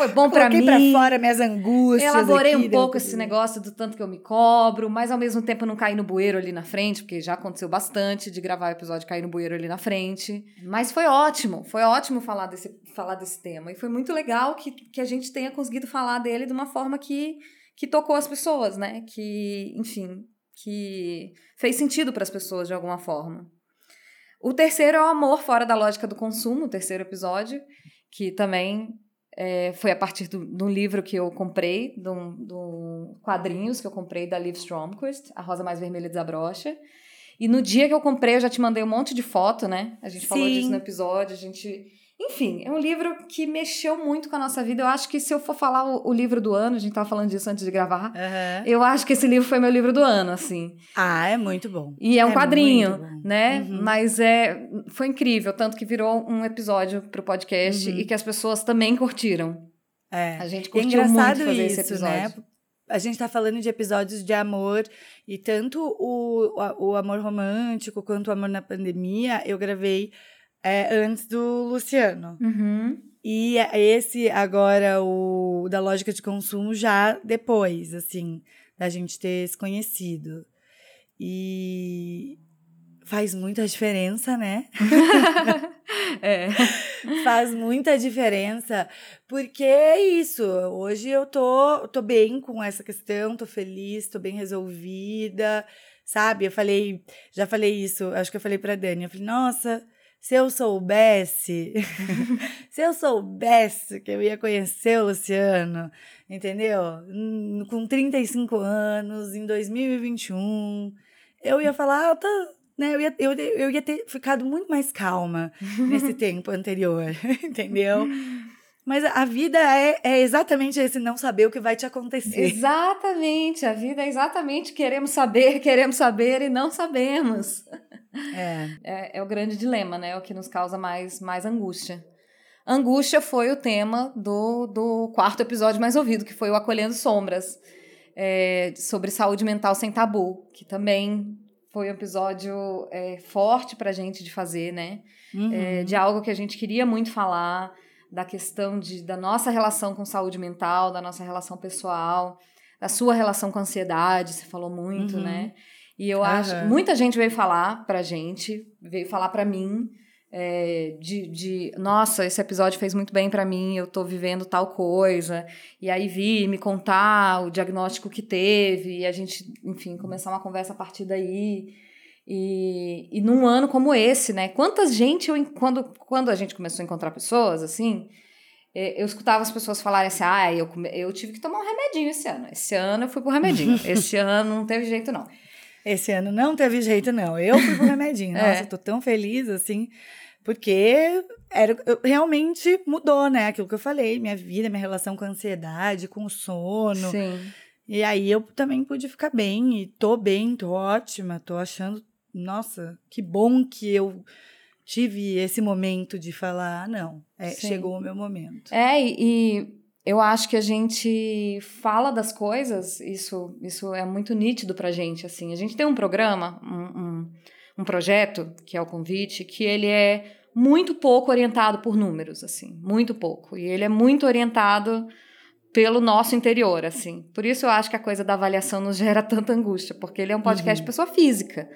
A: Foi bom pra
B: Coloquei
A: mim.
B: pra fora minhas angústias.
A: Elaborei
B: aqui,
A: um pouco esse negócio do tanto que eu me cobro, mas ao mesmo tempo não cair no bueiro ali na frente, porque já aconteceu bastante de gravar o episódio e cair no bueiro ali na frente. Mas foi ótimo, foi ótimo falar desse, falar desse tema. E foi muito legal que, que a gente tenha conseguido falar dele de uma forma que, que tocou as pessoas, né? Que, enfim, que fez sentido para as pessoas de alguma forma. O terceiro é o amor fora da lógica do consumo, o terceiro episódio, que também é, foi a partir do- de um livro que eu comprei, um quadrinhos que eu comprei da Liv Stromquist, A Rosa Mais Vermelha Desabrocha. E no dia que eu comprei, eu já te mandei um monte de foto, né? A gente falou
B: Sim.
A: disso no episódio, a gente... Enfim, é um livro que mexeu muito com a nossa vida. Eu acho que se eu for falar o, o livro do ano, a gente tava falando disso antes de gravar,
B: Aham.
A: eu acho que esse livro foi meu livro do ano, assim.
B: Ah, é muito bom.
A: E é um
B: É
A: quadrinho,
B: muito
A: né?
B: Uhum.
A: Mas é foi incrível, tanto que virou um episódio pro podcast
B: Uhum.
A: e que as pessoas também curtiram.
B: É.
A: A gente
B: é
A: curtiu muito
B: engraçado
A: fazer
B: isso,
A: esse episódio.
B: né? A gente tá falando de episódios de amor e tanto o, o, o amor romântico quanto o amor na pandemia, eu gravei é antes do Luciano.
A: Uhum.
B: E esse agora, o da lógica de consumo, já depois, assim, da gente ter se conhecido. E faz muita diferença, né? *laughs*
A: é. *laughs*
B: Faz muita diferença, porque é isso. Hoje eu tô, tô bem com essa questão, tô feliz, tô bem resolvida, sabe? Eu falei, já falei isso, acho que eu falei pra Dani, eu falei, nossa, se eu soubesse, *laughs* se eu soubesse que eu ia conhecer o Luciano, entendeu? Hum, com 35 anos, em 2021, eu ia falar, ah, tá, né? Eu ia, eu, eu ia ter ficado muito mais calma nesse *laughs* tempo anterior, *laughs* entendeu? Mas a vida é, é exatamente esse não saber o que vai te acontecer.
A: Exatamente, a vida é exatamente queremos saber, queremos saber e não sabemos.
B: É. *laughs*
A: É, é o grande dilema, né? O que nos causa mais, mais angústia. Angústia foi o tema do, do quarto episódio mais ouvido, que foi o Acolhendo Sombras, é, sobre saúde mental sem tabu, que também foi um episódio é, forte pra gente de fazer, né?
B: Uhum.
A: É, de algo que a gente queria muito falar, da questão de, da nossa relação com saúde mental, da nossa relação pessoal, da sua relação com ansiedade, você falou muito,
B: Uhum.
A: né? E eu acho.
B: Aham.
A: Muita gente veio falar pra gente, veio falar pra mim. é, de, de, nossa, esse episódio fez muito bem pra mim, eu tô vivendo tal coisa. E aí vi me contar o diagnóstico que teve, e a gente, enfim, começar uma conversa a partir daí. E, e num ano como esse, né? Quantas gente eu. Quando, quando a gente começou a encontrar pessoas, assim, eh, eu escutava as pessoas falarem assim: ah, eu, eu tive que tomar um remedinho esse ano. Esse ano eu fui pro remedinho. *laughs* esse ano não teve jeito, não.
B: Esse ano não teve jeito, não. Eu fui pro *laughs* remedinho.
A: É.
B: Nossa, eu tô tão feliz, assim, porque era, realmente mudou, né? Aquilo que eu falei, minha vida, minha relação com a ansiedade, com o sono.
A: Sim.
B: E aí eu também pude ficar bem, e tô bem, tô ótima, tô achando, nossa, que bom que eu tive esse momento de falar, ah, não, é, chegou o meu momento.
A: É, e eu acho que a gente fala das coisas, isso, isso é muito nítido pra gente, assim. A gente tem um programa, um, um, um projeto, que é o Convite, que ele é muito pouco orientado por números, assim, muito pouco. E ele é muito orientado pelo nosso interior, assim. Por isso eu acho que a coisa da avaliação nos gera *laughs* tanta angústia, porque ele é um podcast de pessoa física.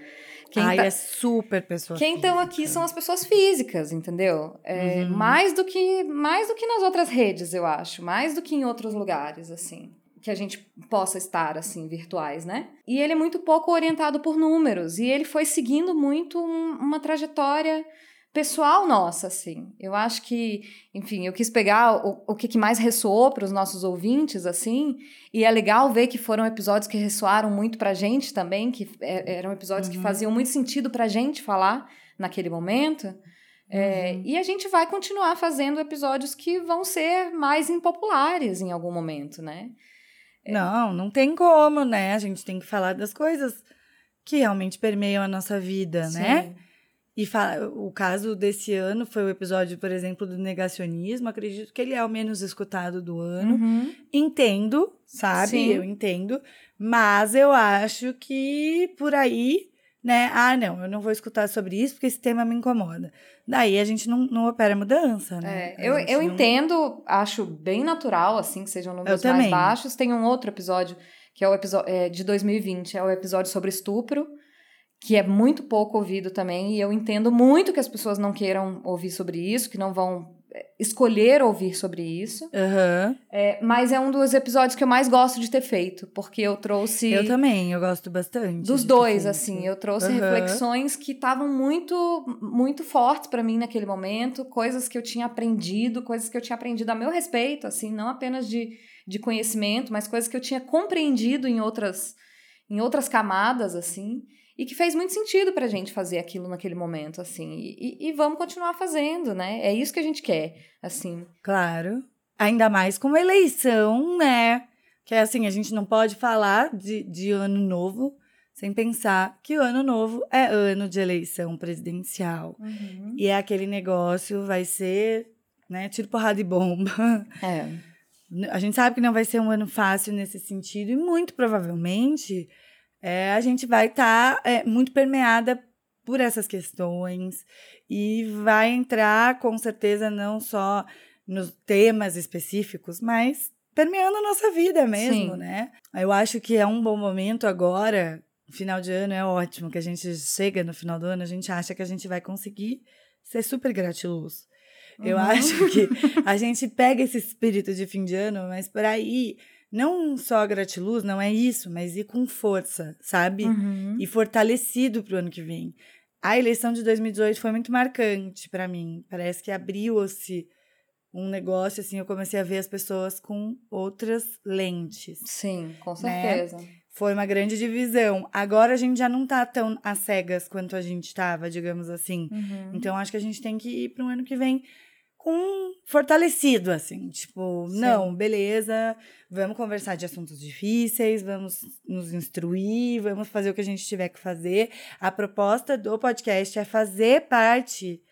A: Quem
B: Ai,
A: tá-
B: é super pessoa
A: quem estão aqui são as pessoas físicas, entendeu? É,
B: Uhum.
A: mais do que mais do que nas outras redes, eu acho, mais do que em outros lugares, assim, que a gente possa estar assim virtuais, né? E ele é muito pouco orientado por números e ele foi seguindo muito um- uma trajetória pessoal nossa, assim. Eu acho que, enfim, eu quis pegar o, o que, que mais ressoou para os nossos ouvintes, assim, e é legal ver que foram episódios que ressoaram muito pra gente também, que é- eram episódios que
B: Uhum.
A: faziam muito sentido pra gente falar naquele momento. É,
B: Uhum.
A: E a gente vai continuar fazendo episódios que vão ser mais impopulares em algum momento, né?
B: Não, não tem como, né? A gente tem que falar das coisas que realmente permeiam a nossa vida, né? E o caso desse ano foi o episódio, por exemplo, do negacionismo. Acredito que ele é o menos escutado do ano.
A: Uhum.
B: Entendo, sabe?
A: Sim.
B: Eu entendo. Mas eu acho que por aí, né? Ah, não, eu não vou escutar sobre isso porque esse tema me incomoda. Daí a gente não, não opera mudança, né?
A: É, eu, eu
B: não-
A: entendo, acho bem natural, assim, que sejam números mais baixos. Tem um outro episódio, que é o episódio de 2020, é o episódio sobre estupro, que é muito pouco ouvido também, e eu entendo muito que as pessoas não queiram ouvir sobre isso, que não vão é, escolher ouvir sobre isso.
B: Aham.
A: É, mas é um dos episódios que eu mais gosto de ter feito, porque eu trouxe.
B: Eu também, eu gosto bastante.
A: Dos dois, assim, eu trouxe
B: Aham.
A: reflexões que estavam muito, muito fortes pra mim naquele momento, coisas que eu tinha aprendido, coisas que eu tinha aprendido a meu respeito, assim, não apenas de, de conhecimento, mas coisas que eu tinha compreendido em outras, em outras camadas, assim, e que fez muito sentido pra gente fazer aquilo naquele momento, assim, e, e- vamos continuar fazendo, né? É isso que a gente quer, assim.
B: Claro. Ainda mais com uma eleição, né? Que é assim, a gente não pode falar de, de ano novo sem pensar que o ano novo é ano de eleição presidencial. E é aquele negócio, vai ser, né, tiro porrada e bomba.
A: É. *laughs*
B: A gente sabe que não vai ser um ano fácil nesse sentido, e muito provavelmente é, a gente vai estar muito permeada por essas questões e vai entrar com certeza não só nos temas específicos, mas permeando a nossa vida mesmo, Sim. né? Eu acho que é um bom momento agora, final de ano é ótimo, que a gente chega no final do ano, a gente acha que a gente vai conseguir ser super gratiluz. Uhum. Eu acho que *laughs* a gente pega esse espírito de fim de ano, mas para ir não só gratiluz, não é isso, mas ir com força, sabe? Uhum. E fortalecido pro ano que vem. A eleição de 2018 foi muito marcante para mim. Parece que abriu-se um negócio assim, eu comecei a ver as pessoas com outras lentes.
A: Sim, com né? certeza. Né?
B: Foi uma grande divisão. Agora a gente já não tá tão às cegas quanto a gente estava, digamos assim. Uhum. Então acho que a gente tem que ir para o ano que vem com fortalecido, assim, tipo, Sim. não, beleza, vamos conversar de assuntos difíceis, vamos nos instruir, vamos fazer o que a gente tiver que fazer. A proposta do podcast é fazer parte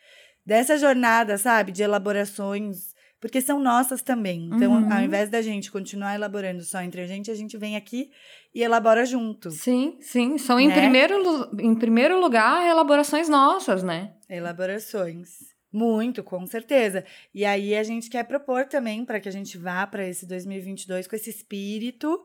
B: dessa jornada, sabe, de elaborações, porque são nossas também. Então, uhum. ao invés da gente continuar elaborando só entre a gente, a gente vem aqui e elabora junto.
A: Sim, sim, são né? em, primeiro, em primeiro lugar elaborações nossas, né?
B: Elaborações. Muito, com certeza. E aí a gente quer propor também para que a gente vá para esse 2022 com esse espírito.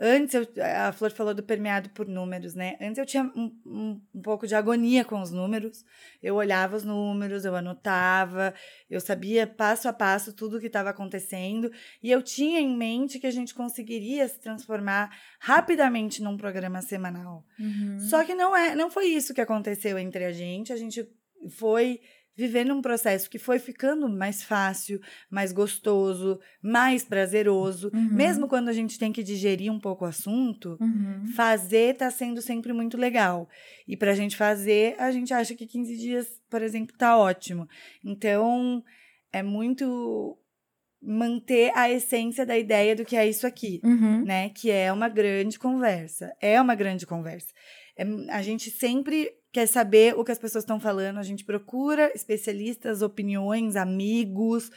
B: Antes, eu, a Flor falou do permeado por números, né? Antes eu tinha um, um, um, pouco de agonia com os números. Eu olhava os números, eu anotava, eu sabia passo a passo tudo o que estava acontecendo. E eu tinha em mente que a gente conseguiria se transformar rapidamente num programa semanal. Uhum. Só que não, é, não foi isso que aconteceu entre a gente. A gente foi vivendo um processo que foi ficando mais fácil, mais gostoso, mais prazeroso. Uhum. Mesmo quando a gente tem que digerir um pouco o assunto, uhum. fazer tá sendo sempre muito legal. E pra gente fazer, a gente acha que 15 dias, por exemplo, tá ótimo. Então, é muito manter a essência da ideia do que é isso aqui, uhum. né? Que é uma grande conversa. É uma grande conversa. É, a gente sempre quer saber o que as pessoas estão falando, a gente procura especialistas, opiniões, amigos,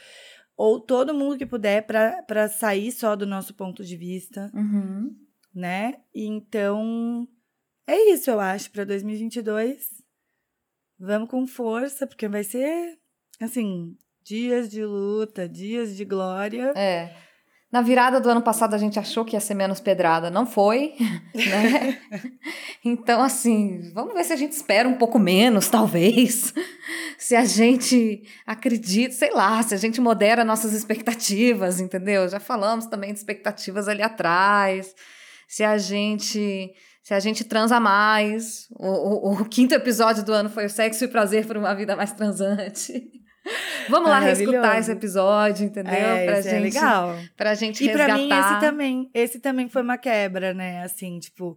B: ou todo mundo que puder para sair só do nosso ponto de vista, uhum. né? Então, é isso, eu acho, para 2022. Vamos com força, porque vai ser, assim, dias de luta, dias de glória.
A: É. Na virada do ano passado a gente achou que ia ser menos pedrada, não foi, *laughs* né? então, assim, vamos ver se a gente espera um pouco menos, talvez. *laughs* Se a gente acredita, sei lá, se a gente modera nossas expectativas, entendeu? Já falamos também de expectativas ali atrás. Se a gente se a gente transa mais. O, o, o quinto episódio do ano foi o sexo e prazer por uma vida mais transante. Vamos lá reescutar esse episódio, entendeu?
B: É, pra gente, é legal.
A: Pra gente e resgatar.
B: E pra mim esse também, esse também foi uma quebra, né? Assim, tipo,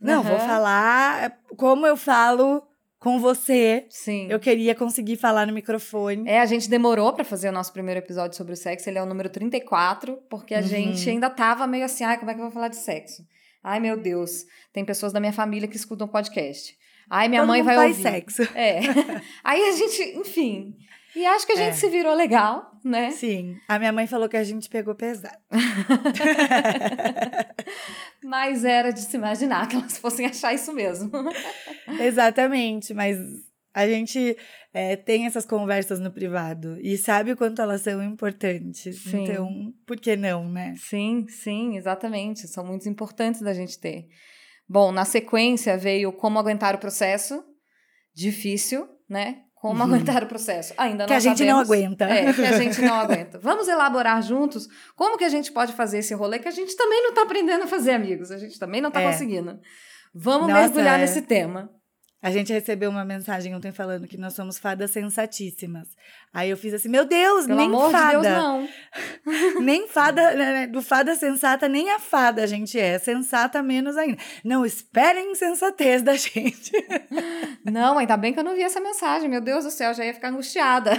B: não, uhum. vou falar como eu falo com você.
A: Sim.
B: Eu queria conseguir falar no microfone.
A: É, a gente demorou para fazer o nosso primeiro episódio sobre o sexo, ele é o número 34, porque a uhum. gente ainda tava meio assim, ai, como é que eu vou falar de sexo? Ai, meu Deus, tem pessoas da minha família que escutam podcast. Ai, minha
B: Todo
A: mãe vai
B: faz
A: ouvir.
B: sexo.
A: É. *laughs* Aí a gente, enfim. E acho que a gente é. se virou legal, né?
B: Sim. A minha mãe falou que a gente pegou pesado. *laughs*
A: mas era de se imaginar que elas fossem achar isso mesmo. *laughs*
B: Exatamente, mas a gente é, tem essas conversas no privado e sabe o quanto elas são importantes. Sim. Então, por que não, né?
A: Sim, sim, exatamente. São muito importantes da gente ter. Bom, na sequência veio como aguentar o processo, difícil, né? Como uhum. aguentar o processo? Ainda não
B: Que a gente
A: sabemos.
B: não aguenta.
A: É, que a *laughs* gente não aguenta. Vamos elaborar juntos como que a gente pode fazer esse rolê que a gente também não está aprendendo a fazer, amigos. A gente também não está é. conseguindo. Vamos Nossa, mergulhar é. nesse tema.
B: A gente recebeu uma mensagem ontem falando que nós somos fadas sensatíssimas. Aí eu fiz assim, meu Deus,
A: Pelo
B: nem
A: amor
B: fada.
A: De Deus, não. *laughs*
B: nem fada, né, né, do fada sensata, nem a fada a gente é. Sensata menos ainda. Não esperem insensatez da gente. *laughs*
A: não, ainda bem que eu não vi essa mensagem. Meu Deus do céu, já ia ficar angustiada.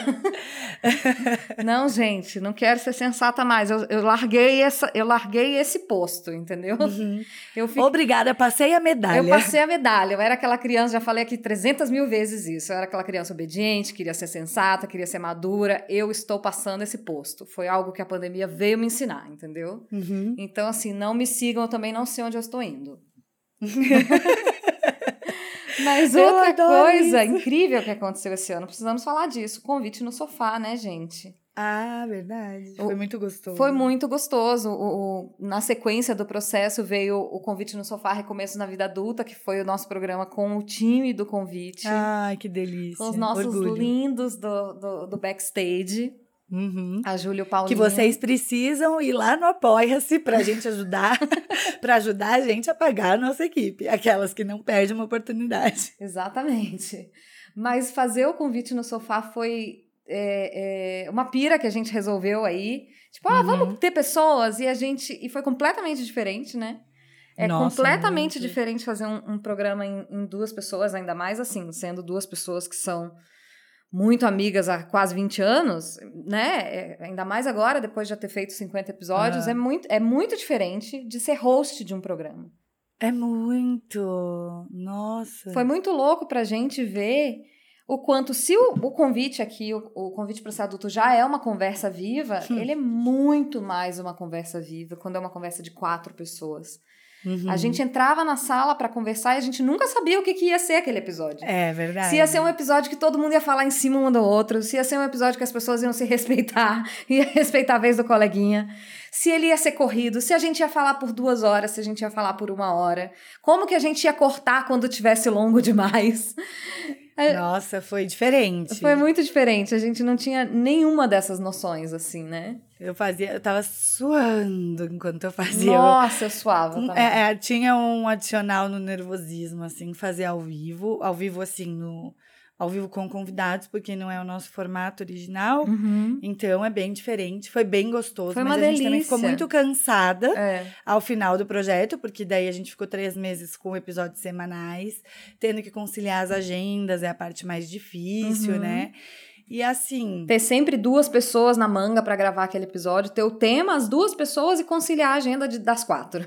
A: *laughs* não, gente, não quero ser sensata mais. Eu, eu, larguei, essa, eu larguei esse posto, entendeu?
B: Uhum. Eu fiquei... Obrigada, passei a medalha.
A: Eu passei a medalha. Eu era aquela criança, já falei aqui 300 mil vezes isso. Eu era aquela criança obediente, queria ser sensata, queria ser madura, eu estou passando esse posto. Foi algo que a pandemia veio me ensinar, entendeu? Uhum. Então, assim, não me sigam, eu também não sei onde eu estou indo. *laughs* Mas outra coisa isso. incrível que aconteceu esse ano, precisamos falar disso. Convite no sofá, né, gente?
B: Ah, verdade. Foi o, muito gostoso.
A: Foi muito gostoso. O, o, na sequência do processo veio o Convite no Sofá Recomeço na Vida Adulta, que foi o nosso programa com o time do Convite.
B: Ai, que delícia.
A: Com os nossos Orgulho. lindos do, do, do backstage.
B: Uhum.
A: A Júlia Paulinho.
B: Que vocês precisam ir lá no Apoia-se pra gente ajudar, *laughs* para ajudar a gente a pagar a nossa equipe. Aquelas que não perdem uma oportunidade.
A: Exatamente. Mas fazer o convite no sofá foi é, é, uma pira que a gente resolveu aí. Tipo, ah, vamos uhum. ter pessoas. E a gente. E foi completamente diferente, né? É Nossa, completamente diferente fazer um, um programa em, em, duas pessoas, ainda mais assim, sendo duas pessoas que são muito amigas há quase 20 anos, né? É, ainda mais agora, depois de já ter feito 50 episódios, uhum. é, muito, é muito diferente de ser host de um programa.
B: É muito! Nossa!
A: Foi muito louco pra gente ver o quanto, se o, o convite aqui, o, o convite para ser adulto já é uma conversa viva, hum. ele é muito mais uma conversa viva quando é uma conversa de quatro pessoas. Uhum. A gente entrava na sala para conversar e a gente nunca sabia o que, que, ia ser aquele episódio.
B: É verdade.
A: Se ia ser um episódio que todo mundo ia falar em cima um do outro, se ia ser um episódio que as pessoas iam se respeitar, *laughs* ia respeitar a vez do coleguinha, se ele ia ser corrido, se a gente ia falar por duas horas, se a gente ia falar por uma hora, como que a gente ia cortar quando tivesse longo *laughs* demais.
B: É, Nossa, foi diferente.
A: Foi muito diferente. A gente não tinha nenhuma dessas noções, assim, né?
B: Eu fazia, eu tava suando enquanto eu fazia.
A: Nossa, eu suava.
B: É, é, tinha um adicional no nervosismo, assim, fazer ao vivo. Ao vivo, assim, no ao vivo com convidados, porque não é o nosso formato original.
A: Uhum.
B: Então é bem diferente. Foi bem gostoso.
A: Foi
B: mas
A: a
B: delícia.
A: gente
B: também ficou muito cansada
A: é.
B: ao final do projeto, porque daí a gente ficou três meses com episódios semanais, tendo que conciliar as agendas, é a parte mais difícil, uhum. né? E assim.
A: Ter sempre duas pessoas na manga para gravar aquele episódio, ter o tema, as duas pessoas e conciliar a agenda de, das quatro.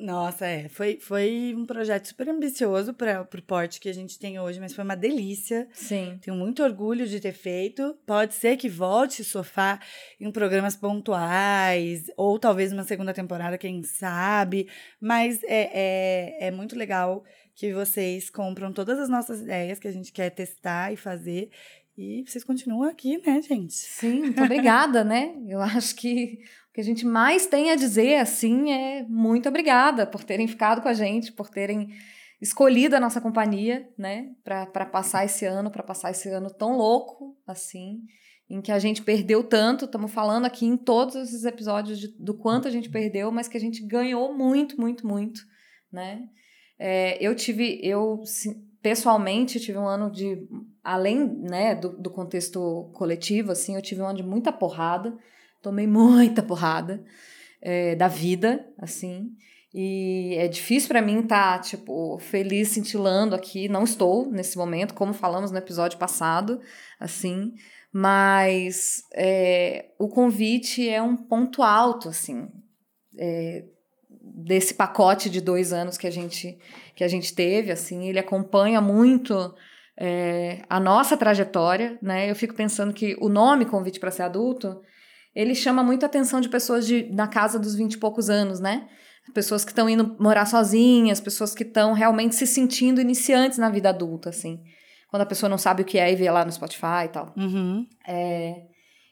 B: Nossa, é. Foi, foi um projeto super ambicioso para o porte que a gente tem hoje, mas foi uma delícia.
A: Sim.
B: Tenho muito orgulho de ter feito. Pode ser que volte sofá em programas pontuais, ou talvez uma segunda temporada, quem sabe. Mas é, é, é muito legal que vocês compram todas as nossas ideias que a gente quer testar e fazer. E vocês continuam aqui, né, gente?
A: Sim, muito obrigada, né? Eu acho que que a gente mais tem a dizer, assim, é muito obrigada por terem ficado com a gente, por terem escolhido a nossa companhia, né, para passar esse ano, para passar esse ano tão louco, assim, em que a gente perdeu tanto. Estamos falando aqui em todos esses episódios de, do quanto a gente perdeu, mas que a gente ganhou muito, muito, muito, né? É, eu tive, eu pessoalmente tive um ano de, além, né, do, do contexto coletivo, assim, eu tive um ano de muita porrada tomei muita porrada é, da vida, assim. E é difícil para mim estar, tá, tipo, feliz, cintilando aqui. Não estou nesse momento, como falamos no episódio passado, assim. Mas é, o convite é um ponto alto, assim, é, desse pacote de dois anos que a gente, que a gente teve, assim. Ele acompanha muito é, a nossa trajetória, né? Eu fico pensando que o nome Convite para Ser Adulto ele chama muito a atenção de pessoas de, na casa dos 20 e poucos anos, né? Pessoas que estão indo morar sozinhas, pessoas que estão realmente se sentindo iniciantes na vida adulta, assim. Quando a pessoa não sabe o que é e vê lá no Spotify e tal.
B: Uhum.
A: É,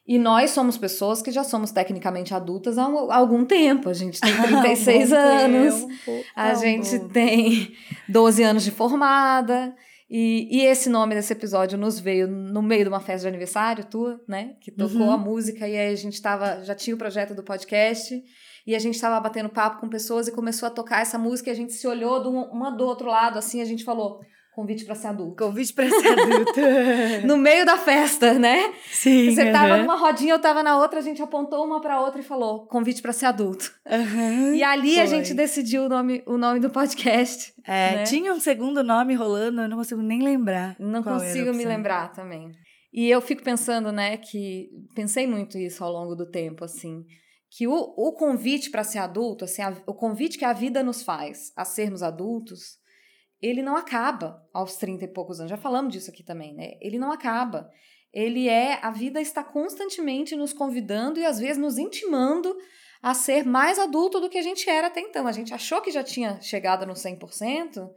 A: e nós somos pessoas que já somos tecnicamente adultas há, algum tempo. A gente tem *laughs* 36 anos, tempo, a gente tem 12 anos de formada. E, e, esse nome desse episódio nos veio no meio de uma festa de aniversário tua, né? Que tocou uhum. a música e aí a gente tava, já tinha o projeto do podcast e a gente estava batendo papo com pessoas e começou a tocar essa música e a gente se olhou de uma do outro lado, assim, a gente falou, Convite para ser adulto.
B: Convite para ser adulto. *laughs*
A: no meio da festa, né?
B: Sim.
A: Você tava numa rodinha, eu tava na outra, a gente apontou uma para outra e falou: convite para ser adulto.
B: Uhum,
A: e ali foi. a gente decidiu o nome, o nome do podcast.
B: É,
A: né?
B: tinha um segundo nome rolando, eu não consigo nem lembrar.
A: Não consigo me lembrar também. E eu fico pensando, né, que pensei muito isso ao longo do tempo, assim, que o, o convite para ser adulto, assim, a, o convite que a vida nos faz a sermos adultos ele não acaba aos 30 e poucos anos. Já falamos disso aqui também, né? Ele não acaba. Ele é, a vida está constantemente nos convidando e às vezes nos intimando a ser mais adulto do que a gente era até então. A gente achou que já tinha chegado no 100%,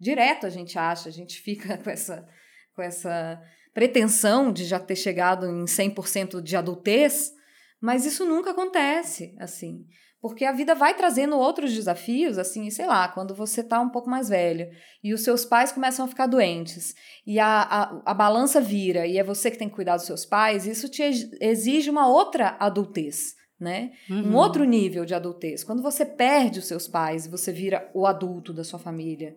A: Direto a gente acha, a gente fica com essa, com essa pretensão de já ter chegado em 100% de adultez, mas isso nunca acontece, assim. Porque a vida vai trazendo outros desafios, assim, sei lá, quando você tá um pouco mais velho e os seus pais começam a ficar doentes e a, a, a balança vira e é você que tem que cuidar dos seus pais, isso te exige uma outra adultez, né? Uhum. Um outro nível de adultez. Quando você perde os seus pais e você vira o adulto da sua família,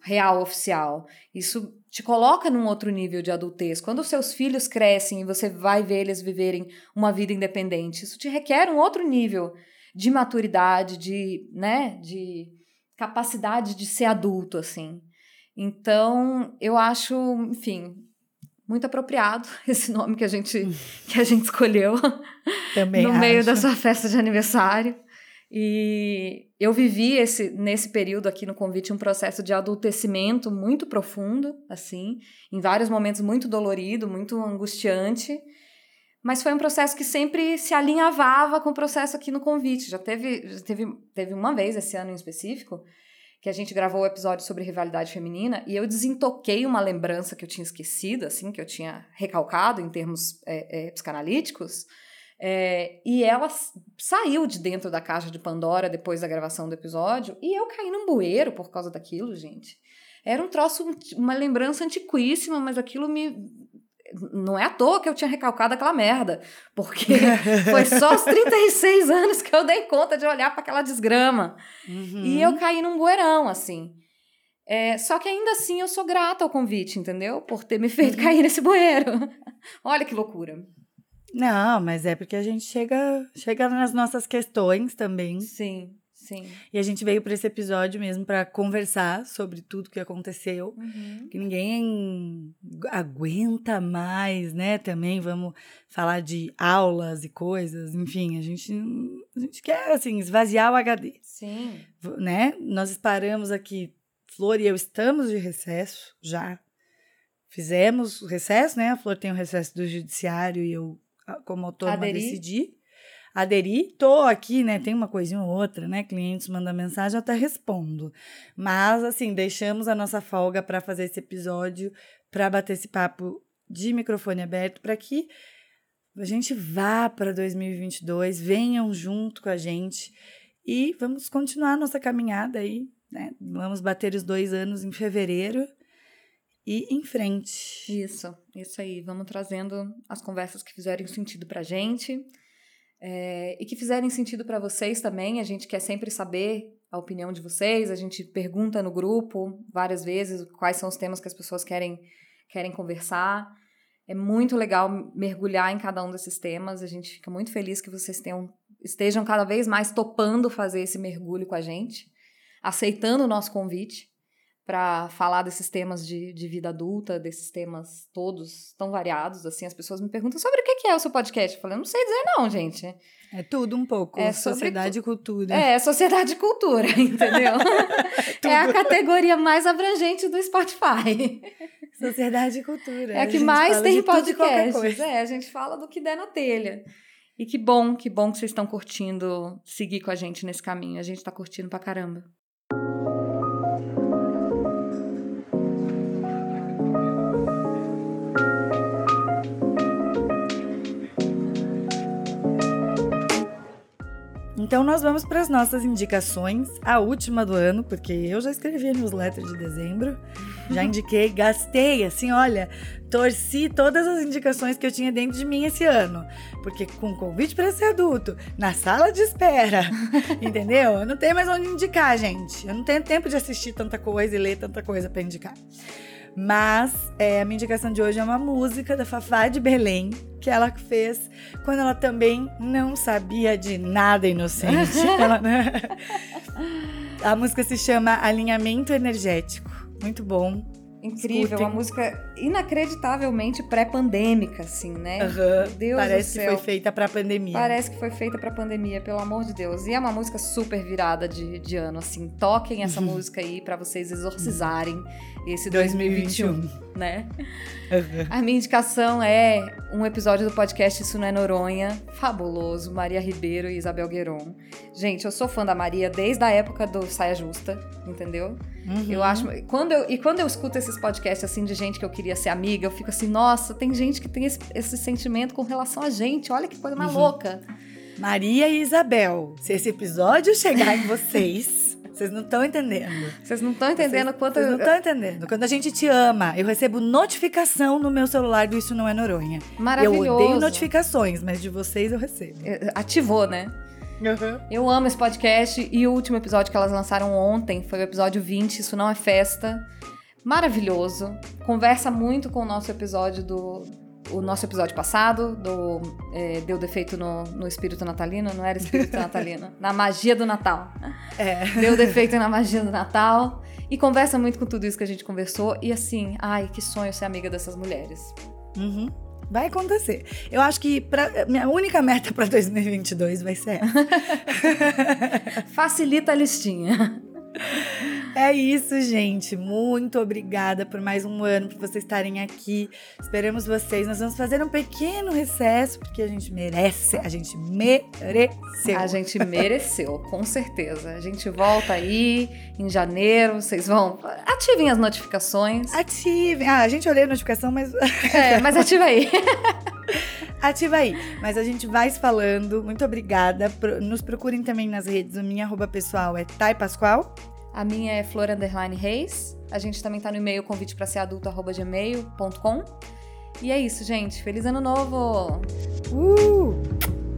A: real, oficial, isso te coloca num outro nível de adultez. Quando os seus filhos crescem e você vai ver eles viverem uma vida independente, isso te requer um outro nível de maturidade, de, né, de capacidade de ser adulto, assim. Então, eu acho, enfim, muito apropriado *laughs* esse nome que a gente, *laughs* que a gente escolheu *laughs*
B: Também
A: no
B: acho.
A: meio da sua festa de aniversário. E eu vivi esse, nesse período aqui no convite um processo de adultecimento muito profundo, assim, em vários momentos muito dolorido, muito angustiante. Mas foi um processo que sempre se alinhavava com o processo aqui no convite. Já teve, já teve, teve uma vez esse ano em específico que a gente gravou o episódio sobre rivalidade feminina e eu desentoquei uma lembrança que eu tinha esquecido, assim, que eu tinha recalcado em termos é, é, psicanalíticos. É, e ela saiu de dentro da caixa de Pandora depois da gravação do episódio e eu caí num bueiro por causa daquilo, gente. Era um troço, uma lembrança antiquíssima, mas aquilo me não é à toa que eu tinha recalcado aquela merda, porque *laughs* foi só aos 36 anos que eu dei conta de olhar para aquela desgrama. Uhum. E eu caí num bueirão, assim. É, só que ainda assim eu sou grata ao convite, entendeu? Por ter me feito uhum. cair nesse bueiro. *laughs* Olha que loucura.
B: Não, mas é porque a gente chega, chega nas nossas questões também.
A: Sim. Sim.
B: E a gente veio para esse episódio mesmo para conversar sobre tudo que aconteceu.
A: Uhum.
B: Que ninguém aguenta mais, né? Também vamos falar de aulas e coisas. Enfim, a gente, a gente quer, assim, esvaziar o HD.
A: Sim.
B: Né? Nós paramos aqui, Flor e eu estamos de recesso já. Fizemos o recesso, né? A Flor tem o recesso do judiciário e eu, como autônoma, Aderi. decidi aderir, tô aqui, né? Tem uma coisinha ou outra, né? Clientes mandam mensagem, eu até respondo. Mas, assim, deixamos a nossa folga para fazer esse episódio, para bater esse papo de microfone aberto, para que a gente vá para 2022, venham junto com a gente e vamos continuar nossa caminhada aí, né? Vamos bater os dois anos em fevereiro e em frente.
A: Isso, isso aí. Vamos trazendo as conversas que fizerem sentido pra gente é, e que fizerem sentido para vocês também. A gente quer sempre saber a opinião de vocês, a gente pergunta no grupo várias vezes quais são os temas que as pessoas querem, querem conversar. É muito legal mergulhar em cada um desses temas. A gente fica muito feliz que vocês tenham, estejam cada vez mais topando fazer esse mergulho com a gente, aceitando o nosso convite para falar desses temas de, de vida adulta, desses temas todos tão variados, assim, as pessoas me perguntam sobre o que é o seu podcast. Eu falei, não sei dizer não, gente.
B: É tudo um pouco, é sociedade e cultura.
A: É, sociedade e cultura, *laughs* entendeu? *laughs* é a categoria mais abrangente do Spotify.
B: Sociedade e cultura.
A: É a que a mais tem podcasts. É, a gente fala do que der na telha. E que bom, que bom que vocês estão curtindo seguir com a gente nesse caminho. A gente está curtindo pra caramba.
B: Então nós vamos para as nossas indicações, a última do ano, porque eu já escrevi a newsletter de dezembro, já indiquei, gastei, assim, olha, torci todas as indicações que eu tinha dentro de mim esse ano, porque com convite para ser adulto, na sala de espera, *laughs* entendeu? Eu não tenho mais onde indicar, gente. Eu não tenho tempo de assistir tanta coisa e ler tanta coisa para indicar. Mas é, a minha indicação de hoje é uma música da Fafá de Belém, que ela fez quando ela também não sabia de nada inocente. *laughs* ela, né? A música se chama Alinhamento Energético. Muito bom.
A: Incrível, Escutem. uma música inacreditavelmente pré-pandêmica, assim, né? Meu Deus
B: Parece que foi feita pra pandemia.
A: Parece que foi feita pra pandemia, pelo amor de Deus. E é uma música super virada de, de ano, assim. Toquem essa música aí pra vocês exorcizarem esse 2021, né?
B: Aham.
A: A minha indicação é um episódio do podcast Isso Não é Noronha, fabuloso, Maria Ribeiro e Isabel Gueron. Gente, eu sou fã da Maria desde a época do Saia Justa, entendeu?
B: Uhum.
A: Eu acho. Quando eu, e quando eu escuto esses podcasts assim de gente que eu queria ser amiga, eu fico assim, nossa, tem gente que tem esse, esse sentimento com relação a gente. Olha que coisa mais
B: Uhum.
A: louca.
B: Maria e Isabel, se esse episódio chegar em vocês, vocês não estão entendendo.
A: Vocês não estão entendendo
B: vocês,
A: quanto.
B: Vocês não estão entendendo. Quando a gente te ama, eu recebo notificação no meu celular do Isso Não É Noronha.
A: Maravilhoso.
B: Eu odeio notificações, mas de vocês eu recebo.
A: É, Ativou, né? Eu amo esse podcast e o último episódio que elas lançaram ontem foi o episódio 20, Isso Não é Festa. Maravilhoso. Conversa muito com o nosso episódio do. O nosso episódio passado, do é, Deu Defeito no, no Espírito Natalino, não era Espírito *laughs* Natalino, na magia do Natal.
B: É.
A: Deu defeito na magia do Natal. E conversa muito com tudo isso que a gente conversou. E assim, ai, que sonho ser amiga dessas mulheres.
B: Uhum. Vai acontecer. Eu acho que pra, minha única meta para 2022 vai ser essa. *laughs*
A: Facilita a listinha.
B: É isso, gente. Muito obrigada por mais um ano, por vocês estarem aqui. Esperamos vocês. Nós vamos fazer um pequeno recesso, porque a gente merece. A gente mereceu.
A: A gente mereceu, com certeza. A gente volta aí em janeiro. Vocês vão. Ativem as notificações.
B: Ative. Ah, a gente olhou a notificação, mas
A: É, mas ativa aí. *laughs*
B: ativa aí. Mas a gente vai se falando. Muito obrigada. Nos procurem também nas redes. O minha arroba pessoal é Thay Pascoal.
A: A minha é Flor Underline Reis. A gente também tá no e-mail convite pra ser adulto arroba gmail.com. E é isso, gente. Feliz ano novo!
B: Uh!